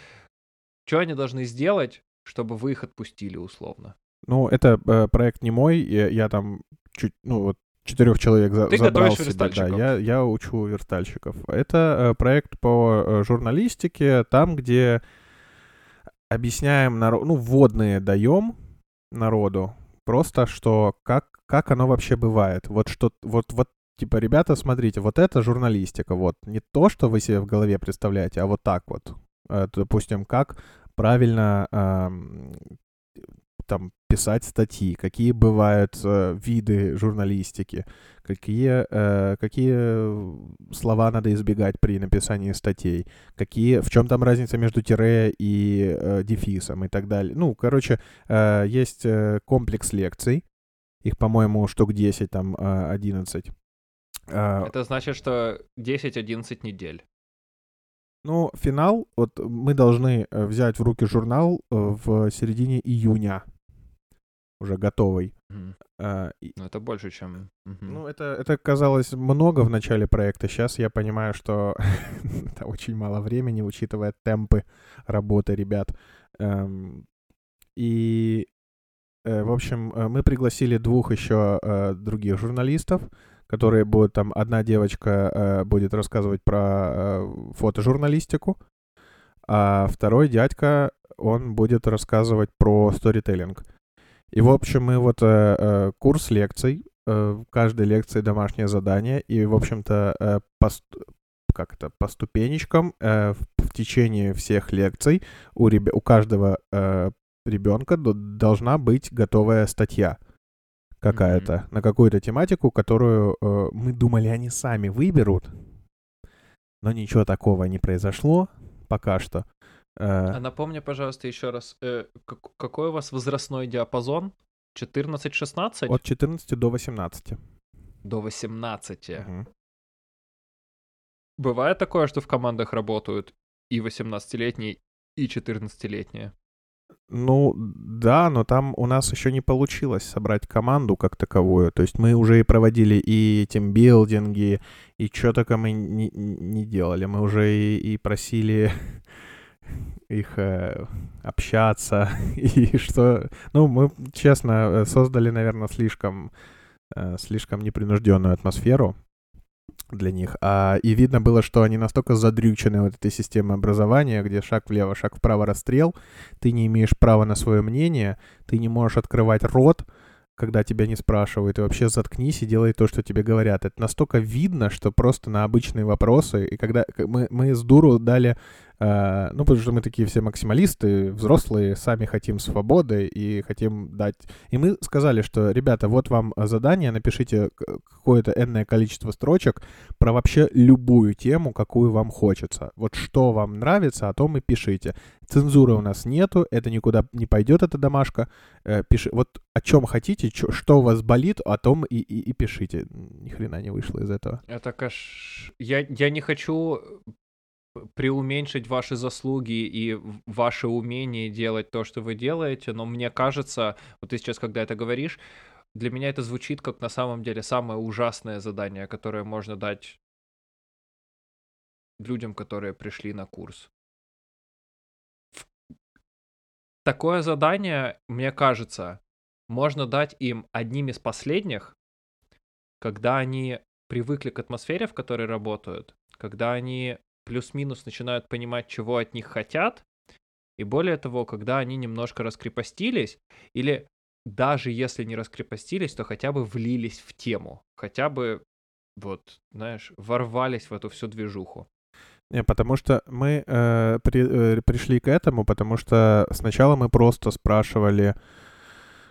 что они должны сделать, чтобы вы их отпустили условно? Ну, это э, проект не мой, я, я там чуть, ну, вот четырех человек за, Ты забрал себе, да, я, я учу верстальщиков. Это э, проект по э, журналистике, там, где объясняем народ, ну, вводные даем народу, просто что как, как оно вообще бывает. Вот что, вот, вот типа, ребята, смотрите, вот это журналистика, вот не то, что вы себе в голове представляете, а вот так вот. Э, допустим, как правильно там писать статьи, какие бывают э, виды журналистики, какие, э, какие слова надо избегать при написании статей, какие, в чем там разница между тире и э, дефисом и так далее. Ну, короче, э, есть э, комплекс лекций, их, по-моему, штук 10, там, э, 11. Э, Это значит, что 10-11 недель. Ну, финал, вот мы должны э, взять в руки журнал э, в середине июня, уже готовый. Mm. А, ну, это больше, чем... Mm-hmm. Ну, это, это казалось много в начале проекта. Сейчас я понимаю, что это очень мало времени, учитывая темпы работы ребят. Эм, и, э, в общем, мы пригласили двух еще других журналистов которые будут там, одна девочка э, будет рассказывать про э, фотожурналистику, а второй дядька, он будет рассказывать про сторителлинг. И, в общем, мы вот э, э, курс лекций, э, в каждой лекции домашнее задание, и, в общем-то, э, по, как это, по ступенечкам э, в, в течение всех лекций у, ребя- у каждого э, ребенка должна быть готовая статья какая-то, mm-hmm. на какую-то тематику, которую э, мы думали, они сами выберут, но ничего такого не произошло пока что. Э, а напомни, пожалуйста, еще раз, э, как, какой у вас возрастной диапазон? 14-16? От 14 до 18. До 18. Угу. Бывает такое, что в командах работают и 18-летние, и 14-летние? Ну, да, но там у нас еще не получилось собрать команду как таковую. То есть мы уже и проводили и тимбилдинги, и что только мы не, не делали. Мы уже и, и просили их э, общаться, и что... Ну, мы, честно, создали, наверное, слишком, э, слишком непринужденную атмосферу для них. А, и видно было, что они настолько задрючены вот этой системой образования, где шаг влево, шаг вправо расстрел, ты не имеешь права на свое мнение, ты не можешь открывать рот, когда тебя не спрашивают, и вообще заткнись и делай то, что тебе говорят. Это настолько видно, что просто на обычные вопросы, и когда мы, мы с дуру дали ну, потому что мы такие все максималисты, взрослые, сами хотим свободы и хотим дать... И мы сказали, что, ребята, вот вам задание, напишите какое-то энное количество строчек про вообще любую тему, какую вам хочется. Вот что вам нравится, о том и пишите. Цензуры у нас нету, это никуда не пойдет, эта домашка. Uh, пиши... Вот о чем хотите, что у вас болит, о том и, и, и пишите. Ни хрена не вышло из этого. Это каш... Я, я не хочу преуменьшить ваши заслуги и ваше умение делать то, что вы делаете, но мне кажется, вот ты сейчас, когда это говоришь, для меня это звучит как на самом деле самое ужасное задание, которое можно дать людям, которые пришли на курс. Такое задание, мне кажется, можно дать им одним из последних, когда они привыкли к атмосфере, в которой работают, когда они плюс-минус начинают понимать, чего от них хотят. И более того, когда они немножко раскрепостились, или даже если не раскрепостились, то хотя бы влились в тему, хотя бы, вот, знаешь, ворвались в эту всю движуху. Не, потому что мы э, при, э, пришли к этому, потому что сначала мы просто спрашивали,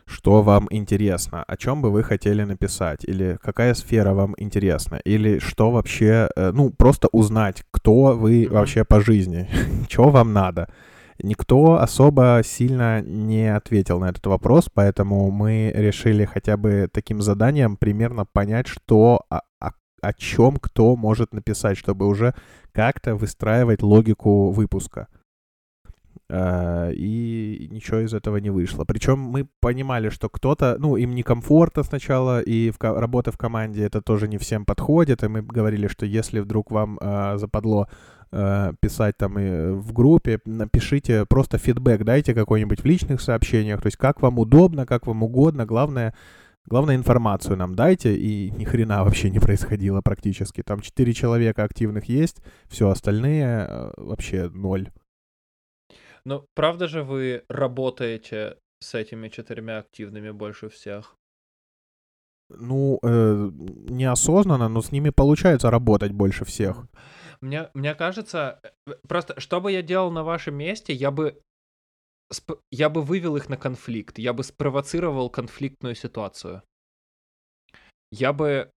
что вам интересно, о чем бы вы хотели написать, или какая сфера вам интересна, или что вообще, э, ну, просто узнать, кто вы вообще по жизни, что вам надо. Никто особо сильно не ответил на этот вопрос, поэтому мы решили хотя бы таким заданием примерно понять, что, о, о, о чем кто может написать, чтобы уже как-то выстраивать логику выпуска. Uh, и ничего из этого не вышло. Причем мы понимали, что кто-то, ну, им некомфортно сначала, и в, работа в команде это тоже не всем подходит, и мы говорили, что если вдруг вам uh, западло uh, писать там и в группе, напишите просто фидбэк, дайте какой-нибудь в личных сообщениях, то есть как вам удобно, как вам угодно, главное, Главное, информацию нам дайте, и ни хрена вообще не происходило практически. Там четыре человека активных есть, все остальные вообще ноль. Ну, правда же вы работаете с этими четырьмя активными больше всех? Ну, э, неосознанно, но с ними получается работать больше всех. Мне, мне кажется, э, просто что бы я делал на вашем месте, я бы я бы вывел их на конфликт, я бы спровоцировал конфликтную ситуацию. Я бы,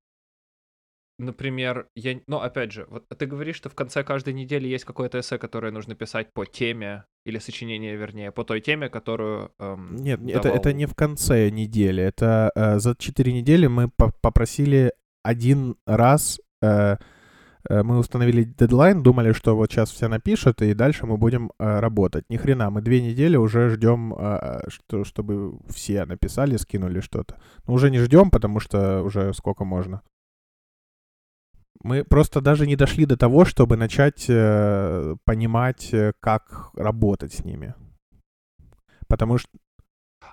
например, я, ну, опять же, вот ты говоришь, что в конце каждой недели есть какое-то эссе, которое нужно писать по теме, или сочинение, вернее, по той теме, которую эм, Нет, давал... это, это не в конце недели. Это э, за 4 недели мы по попросили один раз э, Э, мы установили дедлайн, думали, что вот сейчас все напишут, и дальше мы будем э, работать. Ни хрена, мы две недели уже ждем, э, что, чтобы все написали, скинули что-то. Но уже не ждем, потому что уже сколько можно. Мы просто даже не дошли до того, чтобы начать э, понимать, э, как работать с ними. Потому что...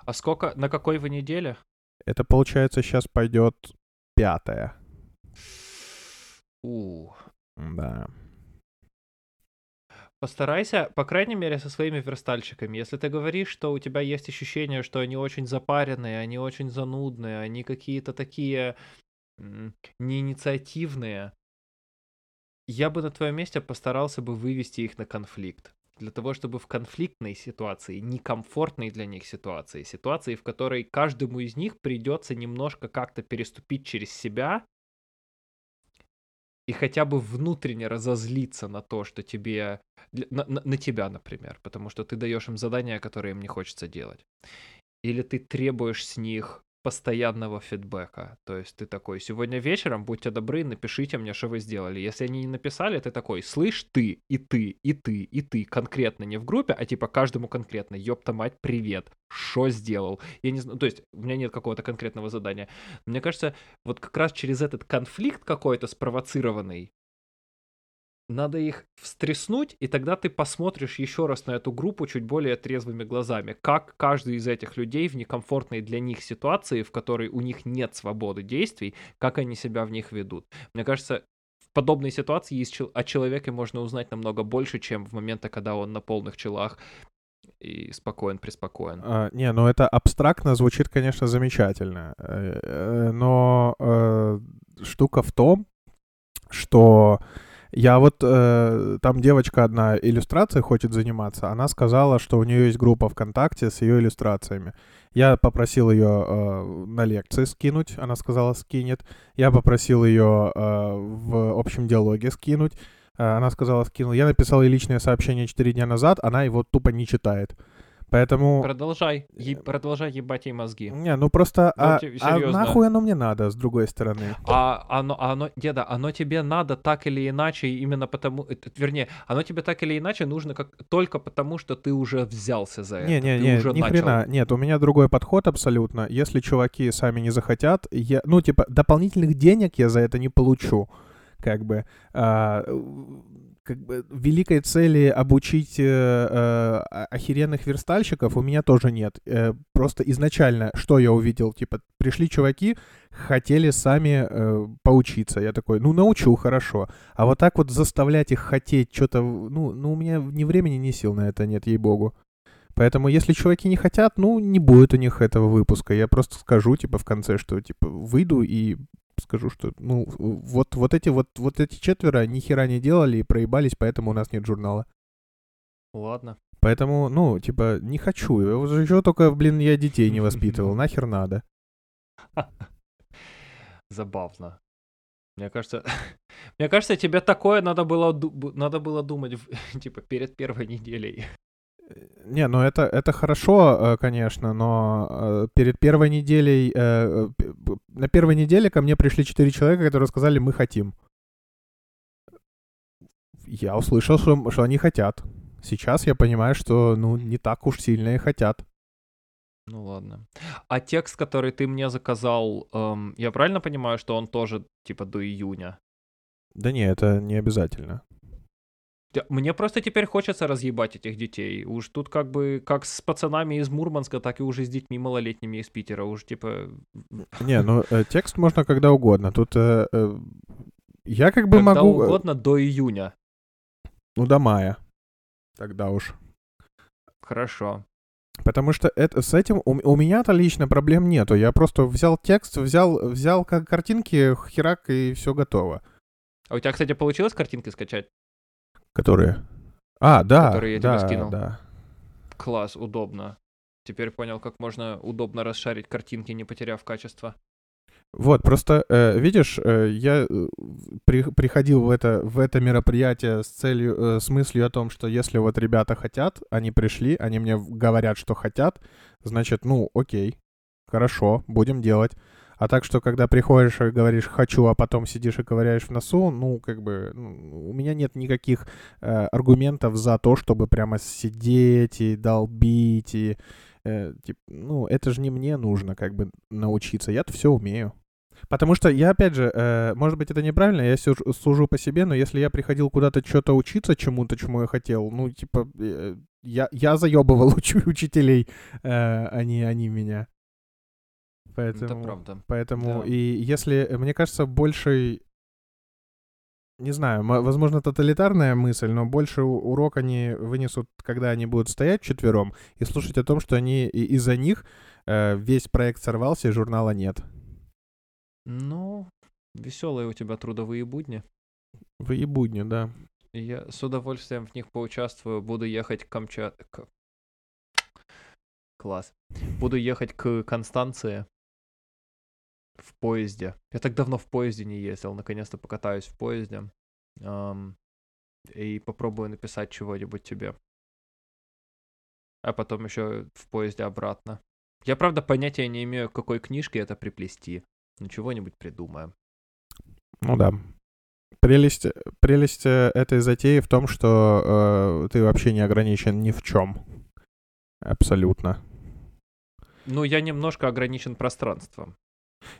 А сколько, на какой вы неделе? Это, получается, сейчас пойдет пятая. У. Да. Постарайся, по крайней мере, со своими верстальщиками. Если ты говоришь, что у тебя есть ощущение, что они очень запаренные, они очень занудные, они какие-то такие неинициативные, я бы на твоем месте постарался бы вывести их на конфликт. Для того, чтобы в конфликтной ситуации, некомфортной для них ситуации, ситуации, в которой каждому из них придется немножко как-то переступить через себя, и хотя бы внутренне разозлиться на то, что тебе, на, на, на тебя, например, потому что ты даешь им задания, которые им не хочется делать. Или ты требуешь с них постоянного фидбэка. То есть ты такой, сегодня вечером, будьте добры, напишите мне, что вы сделали. Если они не написали, ты такой, слышь, ты, и ты, и ты, и ты, конкретно не в группе, а типа каждому конкретно, ёпта мать, привет, что сделал? Я не знаю, то есть у меня нет какого-то конкретного задания. Мне кажется, вот как раз через этот конфликт какой-то спровоцированный, надо их встреснуть, и тогда ты посмотришь еще раз на эту группу чуть более трезвыми глазами. Как каждый из этих людей в некомфортной для них ситуации, в которой у них нет свободы действий, как они себя в них ведут. Мне кажется, в подобной ситуации о человеке можно узнать намного больше, чем в моменты, когда он на полных челах и спокоен, преспокоен. А, не, ну это абстрактно звучит, конечно, замечательно. Э, э, но э, штука в том, что я вот, э, там девочка одна иллюстрацией хочет заниматься, она сказала, что у нее есть группа ВКонтакте с ее иллюстрациями. Я попросил ее э, на лекции скинуть, она сказала скинет. Я попросил ее э, в общем диалоге скинуть, э, она сказала скинул. Я написал ей личное сообщение 4 дня назад, она его тупо не читает. Поэтому... Продолжай, е- продолжай ебать ей мозги. Не, ну просто, а, а нахуй оно мне надо, с другой стороны? А оно, оно, деда, оно тебе надо так или иначе, именно потому, э, вернее, оно тебе так или иначе нужно как только потому, что ты уже взялся за это. Не, не, ты не, уже ни начал. хрена, нет, у меня другой подход абсолютно. Если чуваки сами не захотят, я, ну типа дополнительных денег я за это не получу, как бы. А, как бы великой цели обучить э, э, охеренных верстальщиков у меня тоже нет. Э, просто изначально, что я увидел, типа, пришли чуваки, хотели сами э, поучиться. Я такой, ну, научу, хорошо. А вот так вот заставлять их хотеть что-то, ну, ну, у меня ни времени, ни сил на это нет, ей-богу. Поэтому, если чуваки не хотят, ну, не будет у них этого выпуска. Я просто скажу, типа, в конце, что, типа, выйду и скажу, что, ну, вот, вот эти вот, вот эти четверо ни хера не делали и проебались, поэтому у нас нет журнала. Ладно. Поэтому, ну, типа, не хочу. Еще только, блин, я детей не воспитывал. Нахер надо. Забавно. Мне кажется, мне кажется, тебе такое надо было, надо было думать, типа, перед первой неделей. Не, ну это, это хорошо, э, конечно, но э, перед первой неделей, э, на первой неделе ко мне пришли четыре человека, которые сказали, мы хотим. Я услышал, что, что они хотят. Сейчас я понимаю, что, ну, не так уж сильно и хотят. Ну ладно. А текст, который ты мне заказал, эм, я правильно понимаю, что он тоже типа до июня? Да не, это не обязательно. Мне просто теперь хочется разъебать этих детей. Уж тут как бы как с пацанами из Мурманска, так и уже с детьми малолетними из Питера. Уж типа... Не, ну э, текст можно когда угодно. Тут э, э, я как бы когда могу... Когда угодно до июня. Ну, до мая. Тогда уж. Хорошо. Потому что это, с этим у, у меня-то лично проблем нету. Я просто взял текст, взял, взял как картинки, херак, и все готово. А у тебя, кстати, получилось картинки скачать? Которые? А, да. Которые я да, тебе скинул. Да. Класс, удобно. Теперь понял, как можно удобно расшарить картинки, не потеряв качество. Вот, просто, э, видишь, э, я э, при, приходил в это, в это мероприятие с целью, э, с мыслью о том, что если вот ребята хотят, они пришли, они мне говорят, что хотят, значит, ну, окей, хорошо, будем делать. А так что, когда приходишь и говоришь «хочу», а потом сидишь и ковыряешь в носу, ну, как бы, ну, у меня нет никаких э, аргументов за то, чтобы прямо сидеть и долбить, и, э, тип, ну, это же не мне нужно, как бы, научиться, я-то все умею. Потому что я, опять же, э, может быть, это неправильно, я сужу по себе, но если я приходил куда-то что-то учиться чему-то, чему я хотел, ну, типа, э, я, я заебывал уч учителей, э, а не они меня. Поэтому, Это правда. Поэтому Да. и если, мне кажется, большей, не знаю, возможно, тоталитарная мысль, но больше урок они вынесут, когда они будут стоять четвером и слушать о том, что они из-за них э, весь проект сорвался и журнала нет. Ну, веселые у тебя трудовые будни. В будни, да. Я с удовольствием в них поучаствую. Буду ехать к Камчат... к- Класс. Буду ехать к Констанции в поезде. Я так давно в поезде не ездил. Наконец-то покатаюсь в поезде. Ам, и попробую написать чего-нибудь тебе. А потом еще в поезде обратно. Я, правда, понятия не имею, к какой книжке это приплести. Ну, чего-нибудь придумаем. Ну да. Прелесть, прелесть э, этой затеи в том, что э, ты вообще не ограничен ни в чем. Абсолютно. Ну, я немножко ограничен пространством.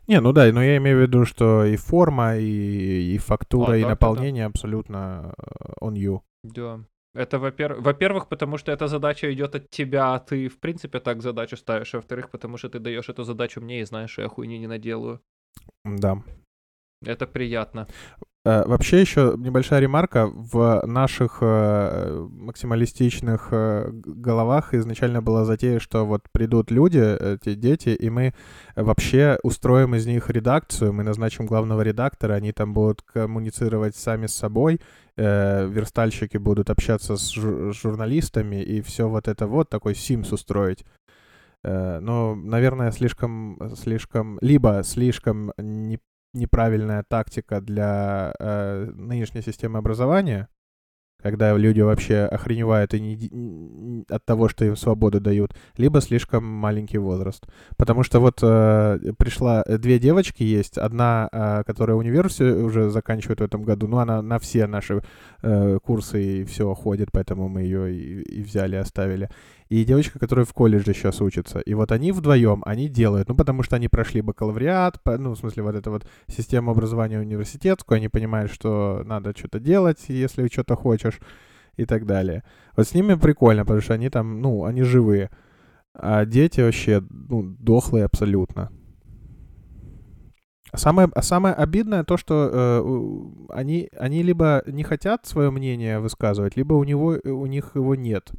Не, ну да, но я имею в виду, что и форма, и, и фактура, А, и так-то да. наполнение абсолютно э, on you. Да. Это, во-первых, во-первых, потому что эта задача идет от тебя, а ты, в принципе, так задачу ставишь. А во-вторых, потому что ты даешь эту задачу мне и знаешь, что я хуйни не наделаю. Да. Это приятно. Э, Вообще еще небольшая ремарка. В наших э, максималистичных э, головах изначально была затея, что вот придут люди, эти дети, и мы вообще устроим из них редакцию, мы назначим главного редактора, они там будут коммуницировать сами с собой, верстальщики будут общаться с жур- журналистами, и все вот это вот, такой Sims устроить. Но, наверное, слишком, слишком, либо слишком не- неправильная тактика для э, нынешней системы образования, когда люди вообще охреневают и не, от того, что им свободу дают, либо слишком маленький возраст. Потому что вот э, пришла э, две девочки есть, одна, э, которая универ всё уже заканчивает в этом году, но она на все наши э, курсы и все ходит, поэтому мы ее и, и взяли, оставили. И девочка, которая в колледже сейчас учится. И вот они вдвоем, они делают, ну, потому что они прошли бакалавриат, по- ну, в смысле, вот это вот систему образования университетскую, они понимают, что надо что-то делать, если что-то хочешь, и так далее. Вот с ними прикольно, потому что они там, ну, они живые. А дети вообще, ну, дохлые абсолютно. А Самое, а самое обидное то, что э, они, они либо не хотят свое мнение высказывать, либо у, него, у них его нет.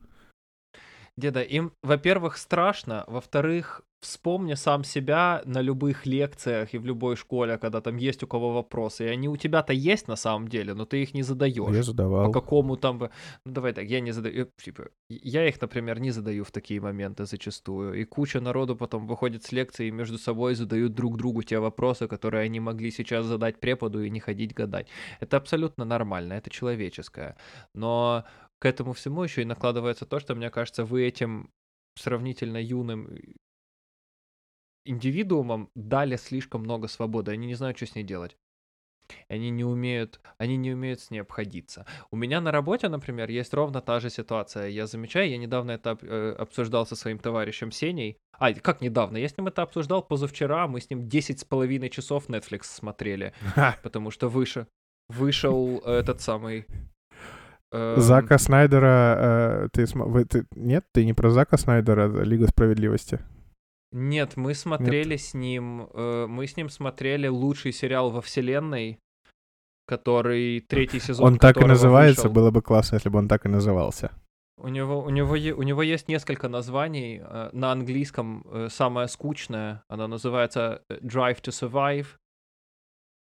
Деда, им, во-первых, страшно, во-вторых, вспомни сам себя на любых лекциях и в любой школе, когда там есть у кого вопросы, и они у тебя-то есть на самом деле, но ты их не задаешь. Я задавал. По какому там. Ну, давай так, я не задаю... э, Типа, я их, например, не задаю в такие моменты зачастую. И куча народу потом выходит с лекции и между собой задают друг другу те вопросы, которые они могли сейчас задать преподу и не ходить гадать. Это абсолютно нормально, это человеческое. Но к этому всему еще и накладывается то, что, мне кажется, вы этим сравнительно юным индивидуумам дали слишком много свободы. Они не знают, что с ней делать. Они не умеют, они не умеют с ней обходиться. У меня на работе, например, есть ровно та же ситуация. Я замечаю, я недавно это э, обсуждал со своим товарищем Сеней. А, как недавно? Я с ним это обсуждал позавчера. Мы с ним 10 с половиной часов Netflix смотрели, потому что выше, вышел этот самый... эм, Зака Снайдера, э, ты, нет, ты не про Зака Снайдера, Лига Справедливости. Нет, мы смотрели с ним, э, мы с ним смотрели лучший сериал во вселенной, который третий сезон. Он так и называется, вышел. было бы классно, если бы он так и назывался. У него, у него, у него есть несколько названий. э, На английском э, самое скучное, оно называется э, Drive to Survive.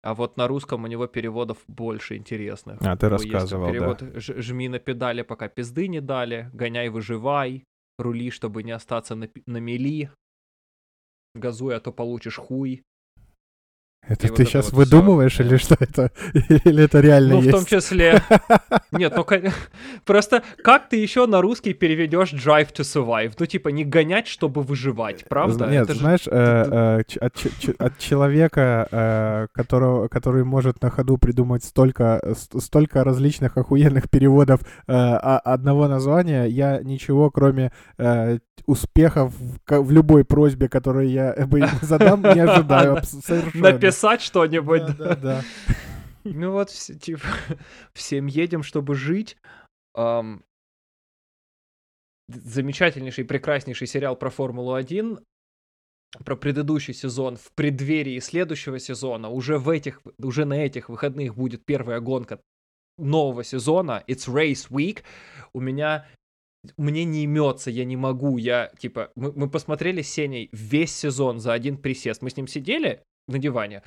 А вот на русском у него переводов больше интересных. А, ты рассказывал, да. перевод «Ж- «Жми на педали, пока пизды не дали», «Гоняй, выживай», рули, чтобы не остаться на, на мели, газуй, а то получишь хуй. Это И ты вот это сейчас вот всё. выдумываешь или что это? Или это реально Ну, в есть? том числе. Нет, ну просто как ты еще на русский переведешь drive to survive? Ну, типа, не гонять, чтобы выживать, правда? Нет, Это же- знаешь, э, э, ч- от, от человека, э, которого, который может на ходу придумать столько, столько различных охуенных переводов э, одного названия, я ничего, кроме э, успехов в, в любой просьбе, которую я бы ему задам, не ожидаю совершенно. Написать что-нибудь. Да, да, да. Ну вот, типа, всем едем, чтобы жить. Замечательнейший, прекраснейший сериал про Формулу-1, про предыдущий сезон в преддверии следующего сезона. Уже в этих, уже на этих выходных будет первая гонка нового сезона. It's Race Week. У меня мне не имется, я не могу, я, типа, мы, мы посмотрели с Сеней весь сезон за один присест. Мы с ним сидели на диване,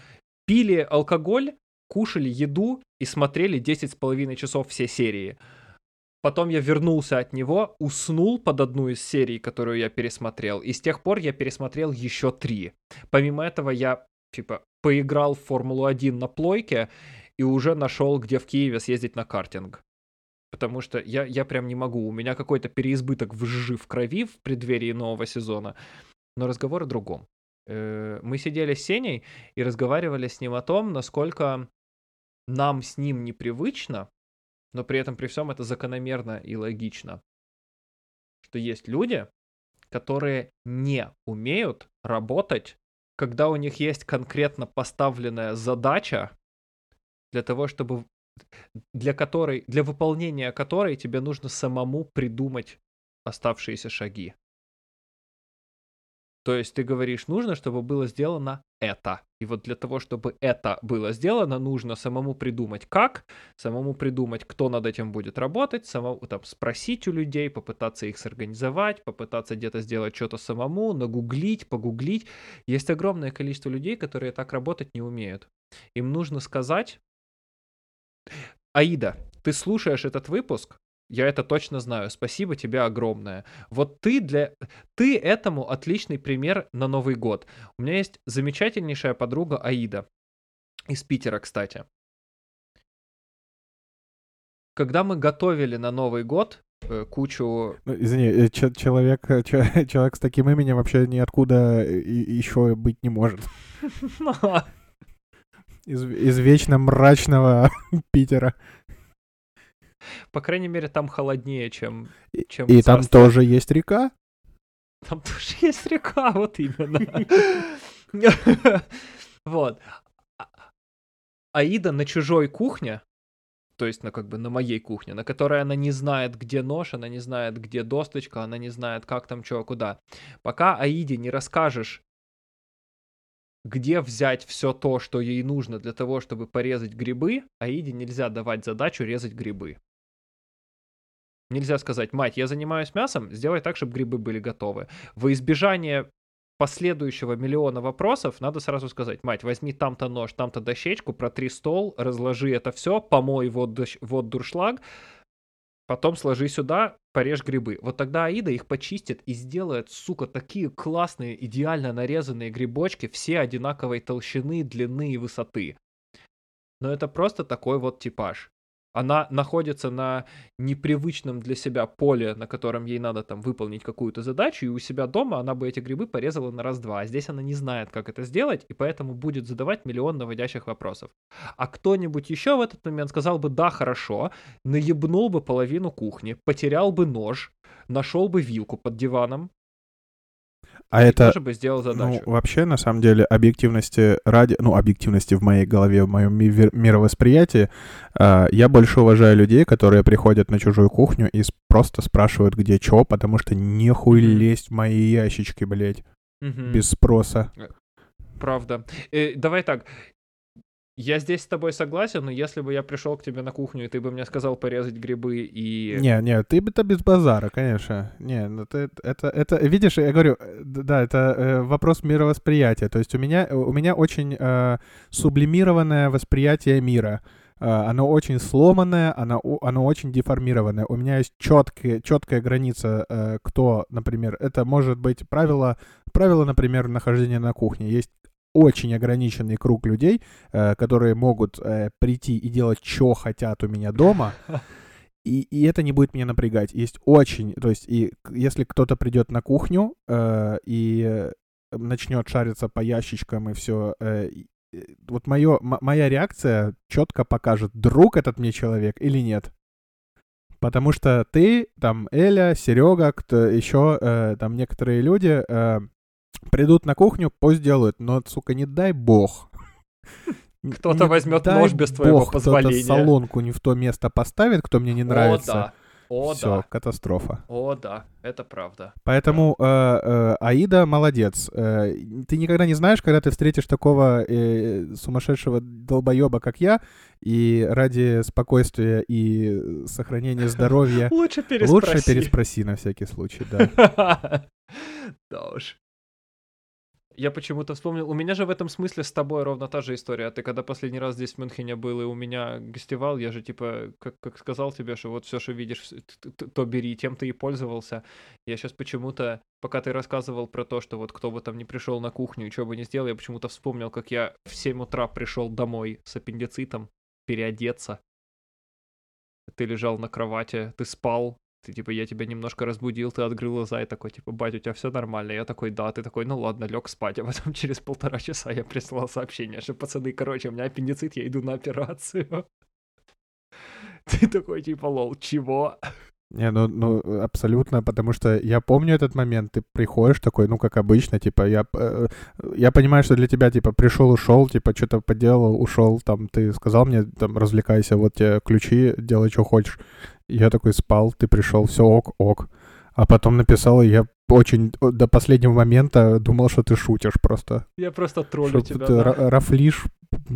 пили алкоголь, кушали еду и смотрели 10 с половиной часов все серии. Потом я вернулся от него, уснул под одну из серий, которую я пересмотрел, и с тех пор я пересмотрел еще три. Помимо этого я, типа, поиграл в Формулу-1 на плойке и уже нашел, где в Киеве съездить на картинг. Потому что я, я прям не могу. У меня какой-то переизбыток вжжи в крови в преддверии нового сезона. Но разговор о другом. Э, Мы сидели с Сеней и разговаривали с ним о том, насколько нам с ним непривычно, но при этом при всем это закономерно и логично, что есть люди, которые не умеют работать, когда у них есть конкретно поставленная задача для того, чтобы для которой, для выполнения которой тебе нужно самому придумать оставшиеся шаги. То есть ты говоришь, нужно, чтобы было сделано это. И вот для того, чтобы это было сделано, нужно самому придумать как, самому придумать, кто над этим будет работать, самому там спросить у людей, попытаться их сорганизовать, попытаться где-то сделать что-то самому, нагуглить, погуглить. Есть огромное количество людей, которые так работать не умеют. Им нужно сказать, Аида, ты слушаешь этот выпуск, я это точно знаю. Спасибо тебе огромное. Вот ты для... Ты этому отличный пример на Новый год. У меня есть замечательнейшая подруга Аида. Из Питера, кстати. Когда мы готовили на Новый год э, кучу... Ну, извини, э, че- человек, э, че- человек с таким именем вообще ниоткуда еще быть не может. Из, из вечно мрачного Питера. По крайней мере, там холоднее, чем... Чем и там тоже есть река? Там тоже есть река, вот именно. Вот. А- Аида на чужой кухне, то есть на как бы на моей кухне, на которой она не знает, где нож, она не знает, где досточка, она не знает, как там что, куда. Пока Аиде не расскажешь, где взять все то, что ей нужно для того, чтобы порезать грибы, Аиде нельзя давать задачу резать грибы. Нельзя сказать, мать, я занимаюсь мясом, сделай так, чтобы грибы были готовы. Во избежание последующего миллиона вопросов надо сразу сказать, мать, возьми там-то нож, там-то дощечку, протри стол, разложи это все, помой вот, вот дуршлаг, потом сложи сюда, порежь грибы. Вот тогда Аида их почистит и сделает, сука, такие классные, идеально нарезанные грибочки, все одинаковой толщины, длины и высоты. Но это просто такой вот типаж. Она находится на непривычном для себя поле, на котором ей надо там выполнить какую-то задачу, и у себя дома она бы эти грибы порезала на раз-два. А здесь она не знает, как это сделать, и поэтому будет задавать миллион наводящих вопросов. А кто-нибудь еще в этот момент сказал бы «да, хорошо», наебнул бы половину кухни, потерял бы нож, нашел бы вилку под диваном, А и это, тоже бы сделал задачу. ну, вообще, на самом деле, объективности ради, ну, объективности в моей голове, в моем ми- мировосприятии, а, я больше уважаю людей, которые приходят на чужую кухню и просто спрашивают, где чё, потому что нехуй лезть в мои ящички, блядь, Мгм. без спроса. Правда. Э, давай так. Я здесь с тобой согласен, но если бы я пришел к тебе на кухню, и ты бы мне сказал порезать грибы и... Не, не, ты бы- это без базара, конечно. Не, ну ты, это, это, видишь, я говорю, э, да, это э, вопрос мировосприятия. То есть у меня, у меня очень э, сублимированное восприятие мира. А, оно очень сломанное, оно, оно очень деформированное. У меня есть четкая, четкая граница, э, кто, например, это может быть правило, правило, например, нахождения на кухне. Есть очень ограниченный круг людей, э, которые могут э, прийти и делать, что хотят у меня дома. И, и это не будет меня напрягать. Есть очень, то есть, и если кто-то придет на кухню э, и начнет шариться по ящичкам и все, э, вот моё, моя реакция четко покажет, друг этот мне человек или нет. Потому что ты, там, Эля, Серега, кто еще, э, там, некоторые люди э, придут на кухню, пусть делают, но, сука, не дай бог. Кто-то возьмет нож без твоего позволения. Кто-то солонку не в то место поставит, кто мне не нравится. О, да. О, Все, да. катастрофа. О, да, это правда. Поэтому да. э, э, Аида молодец. Э, ты никогда не знаешь, когда ты встретишь такого э, сумасшедшего долбоеба, как я, и ради спокойствия и сохранения здоровья лучше переспроси. Лучше переспроси на всякий случай, да. Да уж. Я почему-то вспомнил, у меня же в этом смысле с тобой ровно та же история. Ты когда последний раз здесь в Мюнхене был и у меня гостевал, я же типа, как, как сказал тебе, что вот все, что видишь, то бери, тем ты и пользовался. Я сейчас почему-то, пока ты рассказывал про то, что вот кто бы там не пришел на кухню и что бы не сделал, я почему-то вспомнил, как я в 7 утра пришел домой с аппендицитом переодеться. Ты лежал на кровати, ты спал, ты, типа, я тебя немножко разбудил, ты открыл глаза и такой, типа, бать, у тебя все нормально. Я такой, да, ты такой, ну ладно, лег спать. А потом через полтора часа я прислал сообщение, что, пацаны, короче, у меня аппендицит, я иду на операцию. Ты такой, типа, лол, чего? Не, ну, ну, абсолютно, потому что я помню этот момент, ты приходишь такой, ну, как обычно, типа, я, э, я понимаю, что для тебя, типа, пришел, ушел, типа, что-то поделал, ушел, там, ты сказал мне, там, развлекайся, вот тебе ключи, делай, что хочешь. Я такой спал, ты пришел, все ок, ок. А потом написал, и я очень до последнего момента думал, что ты шутишь просто. Я просто троллю что тебя, ты да? рафлишь,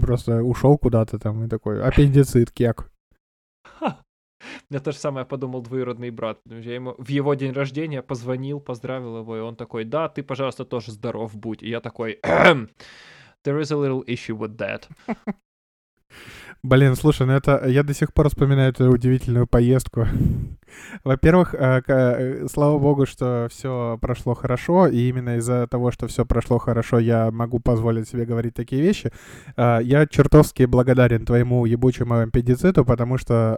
просто ушел куда-то там и такой, аппендицит, кек. Я то же самое подумал двоюродный брат. Я ему в его день рождения позвонил, поздравил его, и он такой, да, ты, пожалуйста, тоже здоров будь. И я такой, there is a little issue with that. Блин, слушай, ну это... Я до сих пор вспоминаю эту удивительную поездку. Во-первых, э, э, слава богу, что все прошло хорошо, и именно из-за того, что все прошло хорошо, я могу позволить себе говорить такие вещи. Э, я чертовски благодарен твоему ебучему аппендициту, потому что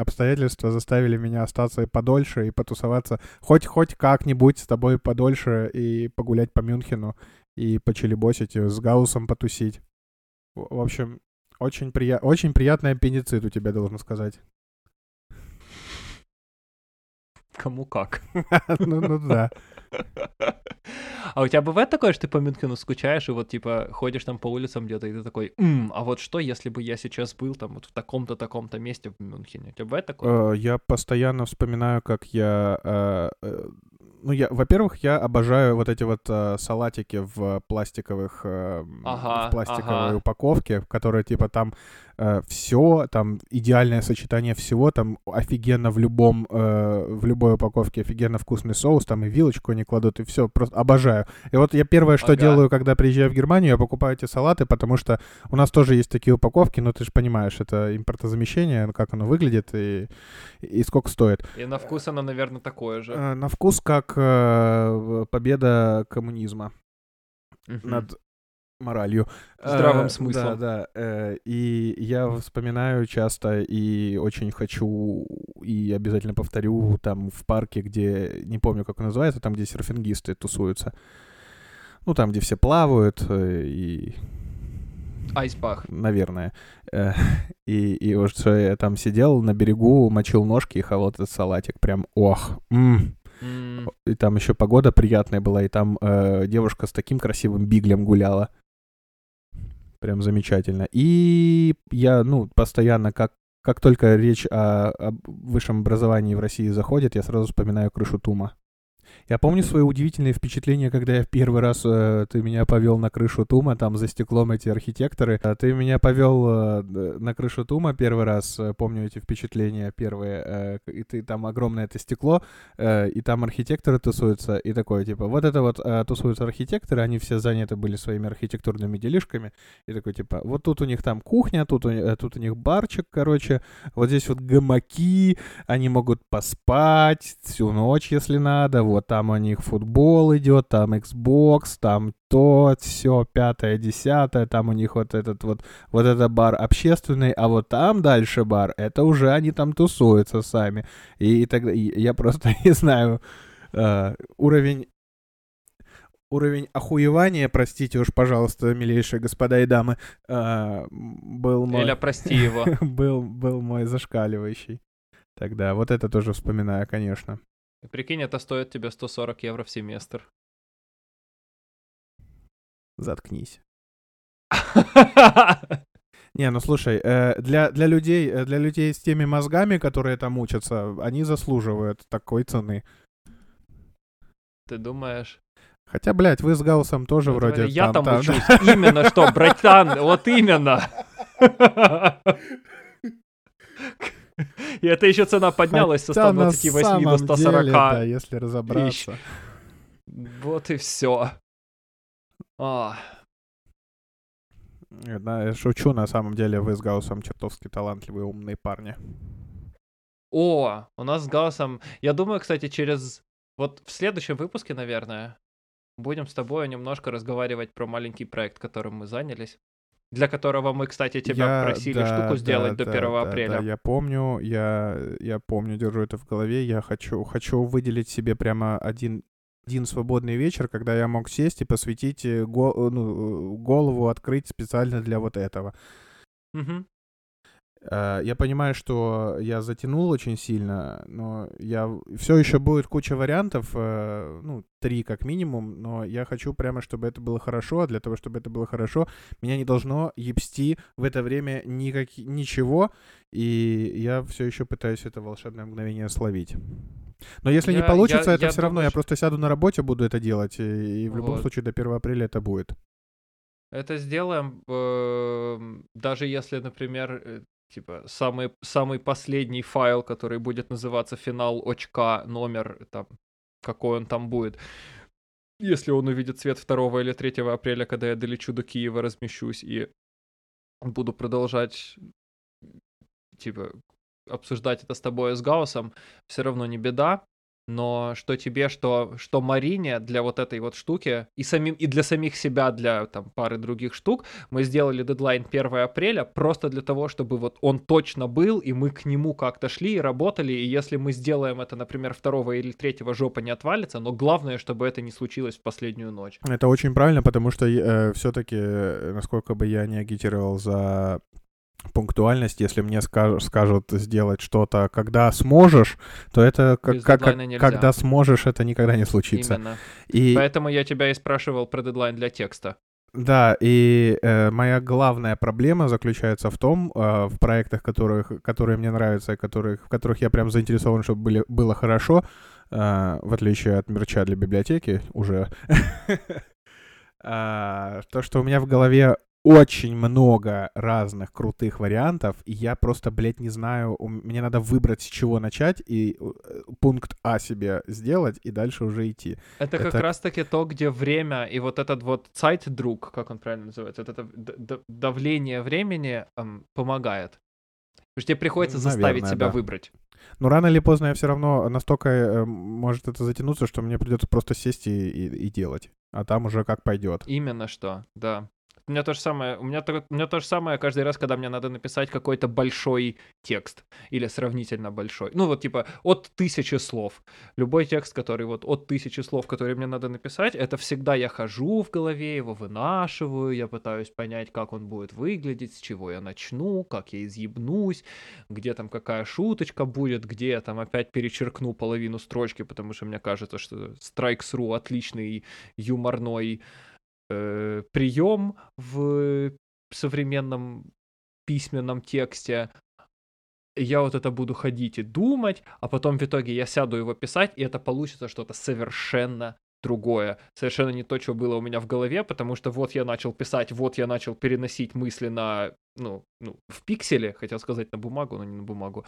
обстоятельства заставили меня остаться подольше и потусоваться хоть хоть как-нибудь с тобой подольше и погулять по Мюнхену и почелебосить, с Гаусом потусить. В общем, очень, прия... Очень приятный аппендицит у тебя, должен сказать. Кому как. ну, ну да. А у тебя бывает такое, что ты по Мюнхену скучаешь, и вот, типа, ходишь там по улицам где-то, и ты такой, М, а вот что, если бы я сейчас был там вот в таком-то, таком-то месте в Мюнхене? У тебя бывает такое? Э, я постоянно вспоминаю, как я э, э, ну, я, во-первых, я обожаю вот эти вот э, салатики в пластиковых, э, ага, в пластиковой ага. упаковке, которые типа там э, все, там идеальное сочетание всего, там офигенно в любом, э, в любой упаковке офигенно вкусный соус, там и вилочку они кладут, и все, просто обожаю. И вот я первое, что ага. делаю, когда приезжаю в Германию, я покупаю эти салаты, потому что у нас тоже есть такие упаковки, но ты же понимаешь, это импортозамещение, как оно выглядит и, и сколько стоит. И на вкус оно, наверное, такое же. Э, на вкус как э, победа коммунизма uh над моралью. Здравым э, смыслом. Да, да. Э, и я вспоминаю часто и очень хочу, и обязательно повторю, там в парке, где, не помню, как он называется, там, где серфингисты тусуются. Ну, там, где все плавают, э, и... Айсбах. Наверное. И, и вот что я там сидел на берегу, мочил ножки и хавал этот салатик. Прям, ох, м Mm. И там еще погода приятная была, и там э, девушка с таким красивым биглем гуляла. Прям замечательно. И я, ну, постоянно, как, как только речь о, о высшем образовании в России заходит, я сразу вспоминаю крышу Тума. Я помню свои удивительные впечатления, когда я в первый раз э, ты меня повел на крышу Тума, там за стеклом эти архитекторы. А ты меня повел э, на крышу Тума первый раз, э, помню эти впечатления первые, э, и ты там огромное это стекло, э, и там архитекторы тусуются, и такое, типа, вот это вот э, тусуются архитекторы, они все заняты были своими архитектурными делишками, и такой, типа, вот тут у них там кухня, тут у, э, тут у них барчик, короче, вот здесь вот гамаки, они могут поспать всю ночь, если надо, вот там у них футбол идет, там Xbox, там то, все, пятое, десятое, там у них вот этот вот, вот это бар общественный, а вот там дальше бар, это уже они там тусуются сами. И, и тогда и я просто не знаю, э, уровень уровень охуевания, простите уж, пожалуйста, милейшие господа и дамы, э, был мой... Эля, прости его. был, был мой зашкаливающий. Тогда вот это тоже вспоминаю, конечно. Прикинь, это стоит тебе 140 евро в семестр. Заткнись. Не, ну слушай, э, для, для людей, э, для людей с теми мозгами, которые там учатся, они заслуживают такой цены. Ты думаешь? Хотя, блядь, вы с Гаусом тоже Ну, вроде Я там да? учусь. Именно что, братан, вот именно. И это еще цена поднялась со Хотя на 128 до самом 140. деле, да, если разобраться. Вот и все. А, да, я шучу, на самом деле вы с Гаусом чертовски талантливые, умные парни. О, у нас с Гаусом... Я думаю, кстати, через... Вот в следующем выпуске, наверное, будем с тобой немножко разговаривать про маленький проект, которым мы занялись. Для которого мы, кстати, тебя Я- просили да, штуку да, сделать до да, 1 да, апреля. Да, я помню, я, я помню, держу это в голове. Я хочу, хочу выделить себе прямо один, один свободный вечер, когда я мог сесть и посвятить э, го- э, ну, э, голову, открыть специально для вот этого. Мгм. Э, Я понимаю, что я затянул очень сильно, но я все еще будет куча вариантов, э, ну, три как минимум, но я хочу прямо, чтобы это было хорошо, а для того, чтобы это было хорошо, меня не должно ебсти в это время никак... ничего, и я все еще пытаюсь это волшебное мгновение словить. Но если не Я- получится, я- это я все равно, думаю, я что- просто сяду на работе, буду это делать, и, и в любом Вот. случае до 1 апреля это будет. Это сделаем, эм, даже если, например, э, типа самый, самый последний файл, который будет называться финал очка, номер, там, какой он там будет. Если он увидит свет 2 или 3 апреля, когда я долечу до Киева, размещусь и буду продолжать, типа, обсуждать это с тобой и с Гаусом, все равно не беда. Но что тебе, что, что Марине для вот этой вот штуки, и, самим, и для самих себя, для там пары других штук, мы сделали дедлайн 1 апреля просто для того, чтобы вот он точно был, и мы к нему как-то шли и работали, и если мы сделаем это, например, 2 или 3 жопа не отвалится, но главное, чтобы это не случилось в последнюю ночь. Это очень правильно, потому что все-таки, насколько бы я не агитировал за пунктуальность, если мне скаж- скажут сделать что-то, когда сможешь, то это как, как- когда сможешь, это никогда не случится. Именно. И Поэтому я тебя и спрашивал про дедлайн для текста. да, и э, моя главная проблема заключается в том, э, в проектах, которых, которые мне нравятся, и которых, в которых я прям заинтересован, чтобы были, было хорошо, э, в отличие от мерча для библиотеки уже, а, то, что у меня в голове очень много разных крутых вариантов, и я просто, блядь, не знаю, у мне надо выбрать, с чего начать, и э, пункт А себе сделать, и дальше уже идти. Это как Это- раз-таки то, где время и вот этот вот сайт-друг, как он правильно называется, вот это давление времени эм, помогает. Потому что тебе приходится заставить Наверное, себя да. выбрать. Но рано или поздно я все равно настолько э, может это затянуться, что мне придется просто сесть и, и- и делать. А там уже как пойдет. Именно что, да. У меня то же самое, у меня, то, у меня то же самое каждый раз, когда мне надо написать какой-то большой текст или сравнительно большой. Ну вот типа от тысячи слов. Любой текст, который вот от тысячи слов, который мне надо написать, это всегда я хожу в голове, его вынашиваю, я пытаюсь понять, как он будет выглядеть, с чего я начну, как я изъебнусь, где там какая шуточка будет, где я там опять перечеркну половину строчки, потому что мне кажется, что Strikes.ru отличный юморной э, прием в современном письменном тексте. я вот это буду ходить и думать, а потом в итоге я сяду его писать, и это получится что-то совершенно другое, совершенно не то, что было у меня в голове, потому что вот я начал писать, вот я начал переносить мысли на, ну, ну в пикселе, хотел сказать на бумагу, но не на бумагу.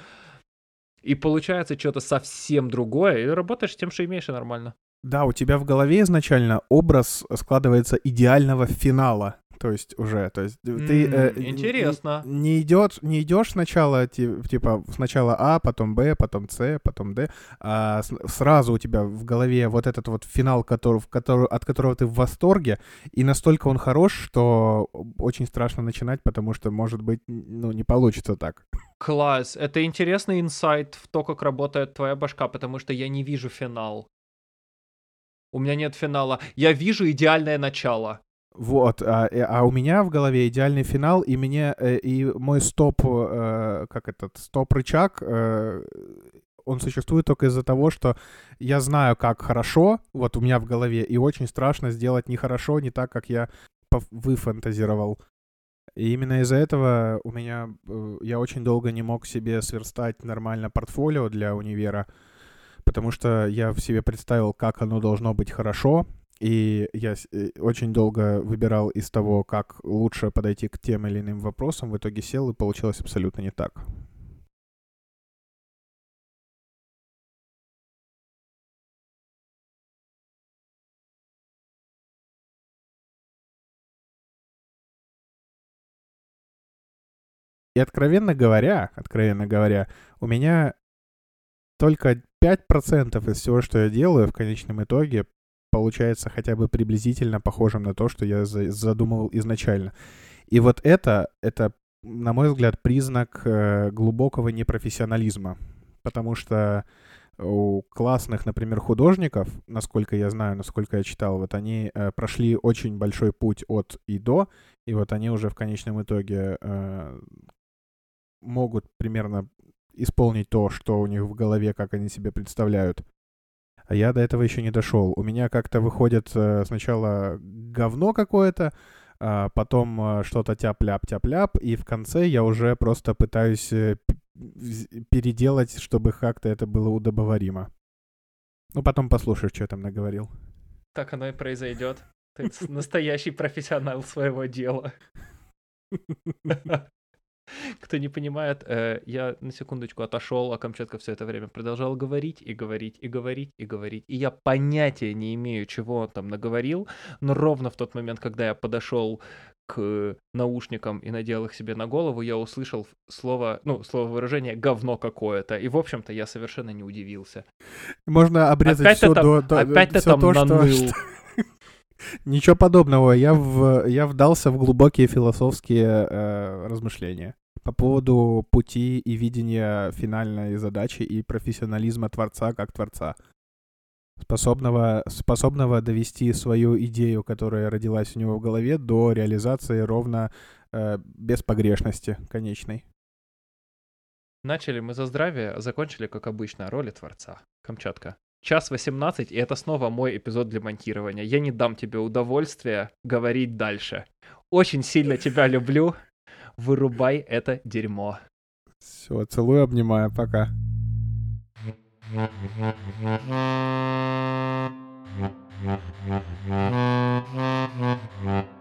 И получается что-то совсем другое, и работаешь тем, что имеешь, и нормально. Да, у тебя в голове изначально образ складывается идеального финала то есть уже, то есть ты э, интересно не, не идешь не идешь сначала типа сначала А, потом Б, потом С, потом Д, а сразу у тебя в голове вот этот вот финал, который, в который, от которого ты в восторге, и настолько он хорош, что очень страшно начинать, потому что может быть ну не получится так. Класс, это интересный инсайт в то, как работает твоя башка, потому что я не вижу финал. У меня нет финала. Я вижу идеальное начало. Вот, а, а у меня в голове идеальный финал, и мне, э, и мой стоп, э, как этот, стоп-рычаг, э, он существует только из-за того, что я знаю, как хорошо, вот у меня в голове, и очень страшно сделать нехорошо, не так, как я выфантазировал. И именно из-за этого у меня, я очень долго не мог себе сверстать нормально портфолио для универа, потому что я в себе представил, как оно должно быть хорошо, и я э, очень долго выбирал из того, как лучше подойти к тем или иным вопросам. В итоге сел, и получилось абсолютно не так. И откровенно говоря, откровенно говоря, у меня только 5% из всего, что я делаю в конечном итоге, получается хотя бы приблизительно похожим на то, что я задумывал изначально. И вот это, это, на мой взгляд, признак э, глубокого непрофессионализма. Потому что у классных, например, художников, насколько я знаю, насколько я читал, вот они э, прошли очень большой путь от и до, и вот они уже в конечном итоге э, могут примерно исполнить то, что у них в голове, как они себе представляют. А я до этого еще не дошел. У меня как-то выходит э, сначала говно какое-то, а потом э, что-то тяп-ляп, тяп-ляп, и в конце я уже просто пытаюсь э, переделать, чтобы как-то это было удобоваримо. Ну, потом послушаешь, что я там наговорил. Так оно и произойдет. Ты настоящий профессионал своего дела. Кто не понимает, э, я на секундочку отошел, а Камчатка все это время продолжал говорить и говорить и говорить и говорить. И я понятия не имею, чего он там наговорил, но ровно в тот момент, когда я подошел к наушникам и надел их себе на голову, я услышал слово, ну, слово выражение «говно какое-то». И, в общем-то, я совершенно не удивился. Можно обрезать опять все там, до, Опять ты там то, наныл. Что, Ничего подобного. Я, в, я вдался в глубокие философские э, размышления по поводу пути и видения финальной задачи и профессионализма творца как творца. Способного, способного довести свою идею, которая родилась у него в голове, до реализации ровно э, без погрешности конечной. Начали мы за здравие, закончили, как обычно, роли творца. Камчатка. Час 18, и это снова мой эпизод для монтирования. Я не дам тебе удовольствия говорить дальше. Очень сильно тебя люблю. Вырубай это дерьмо. Все, целую, обнимаю, пока. Mm-hmm.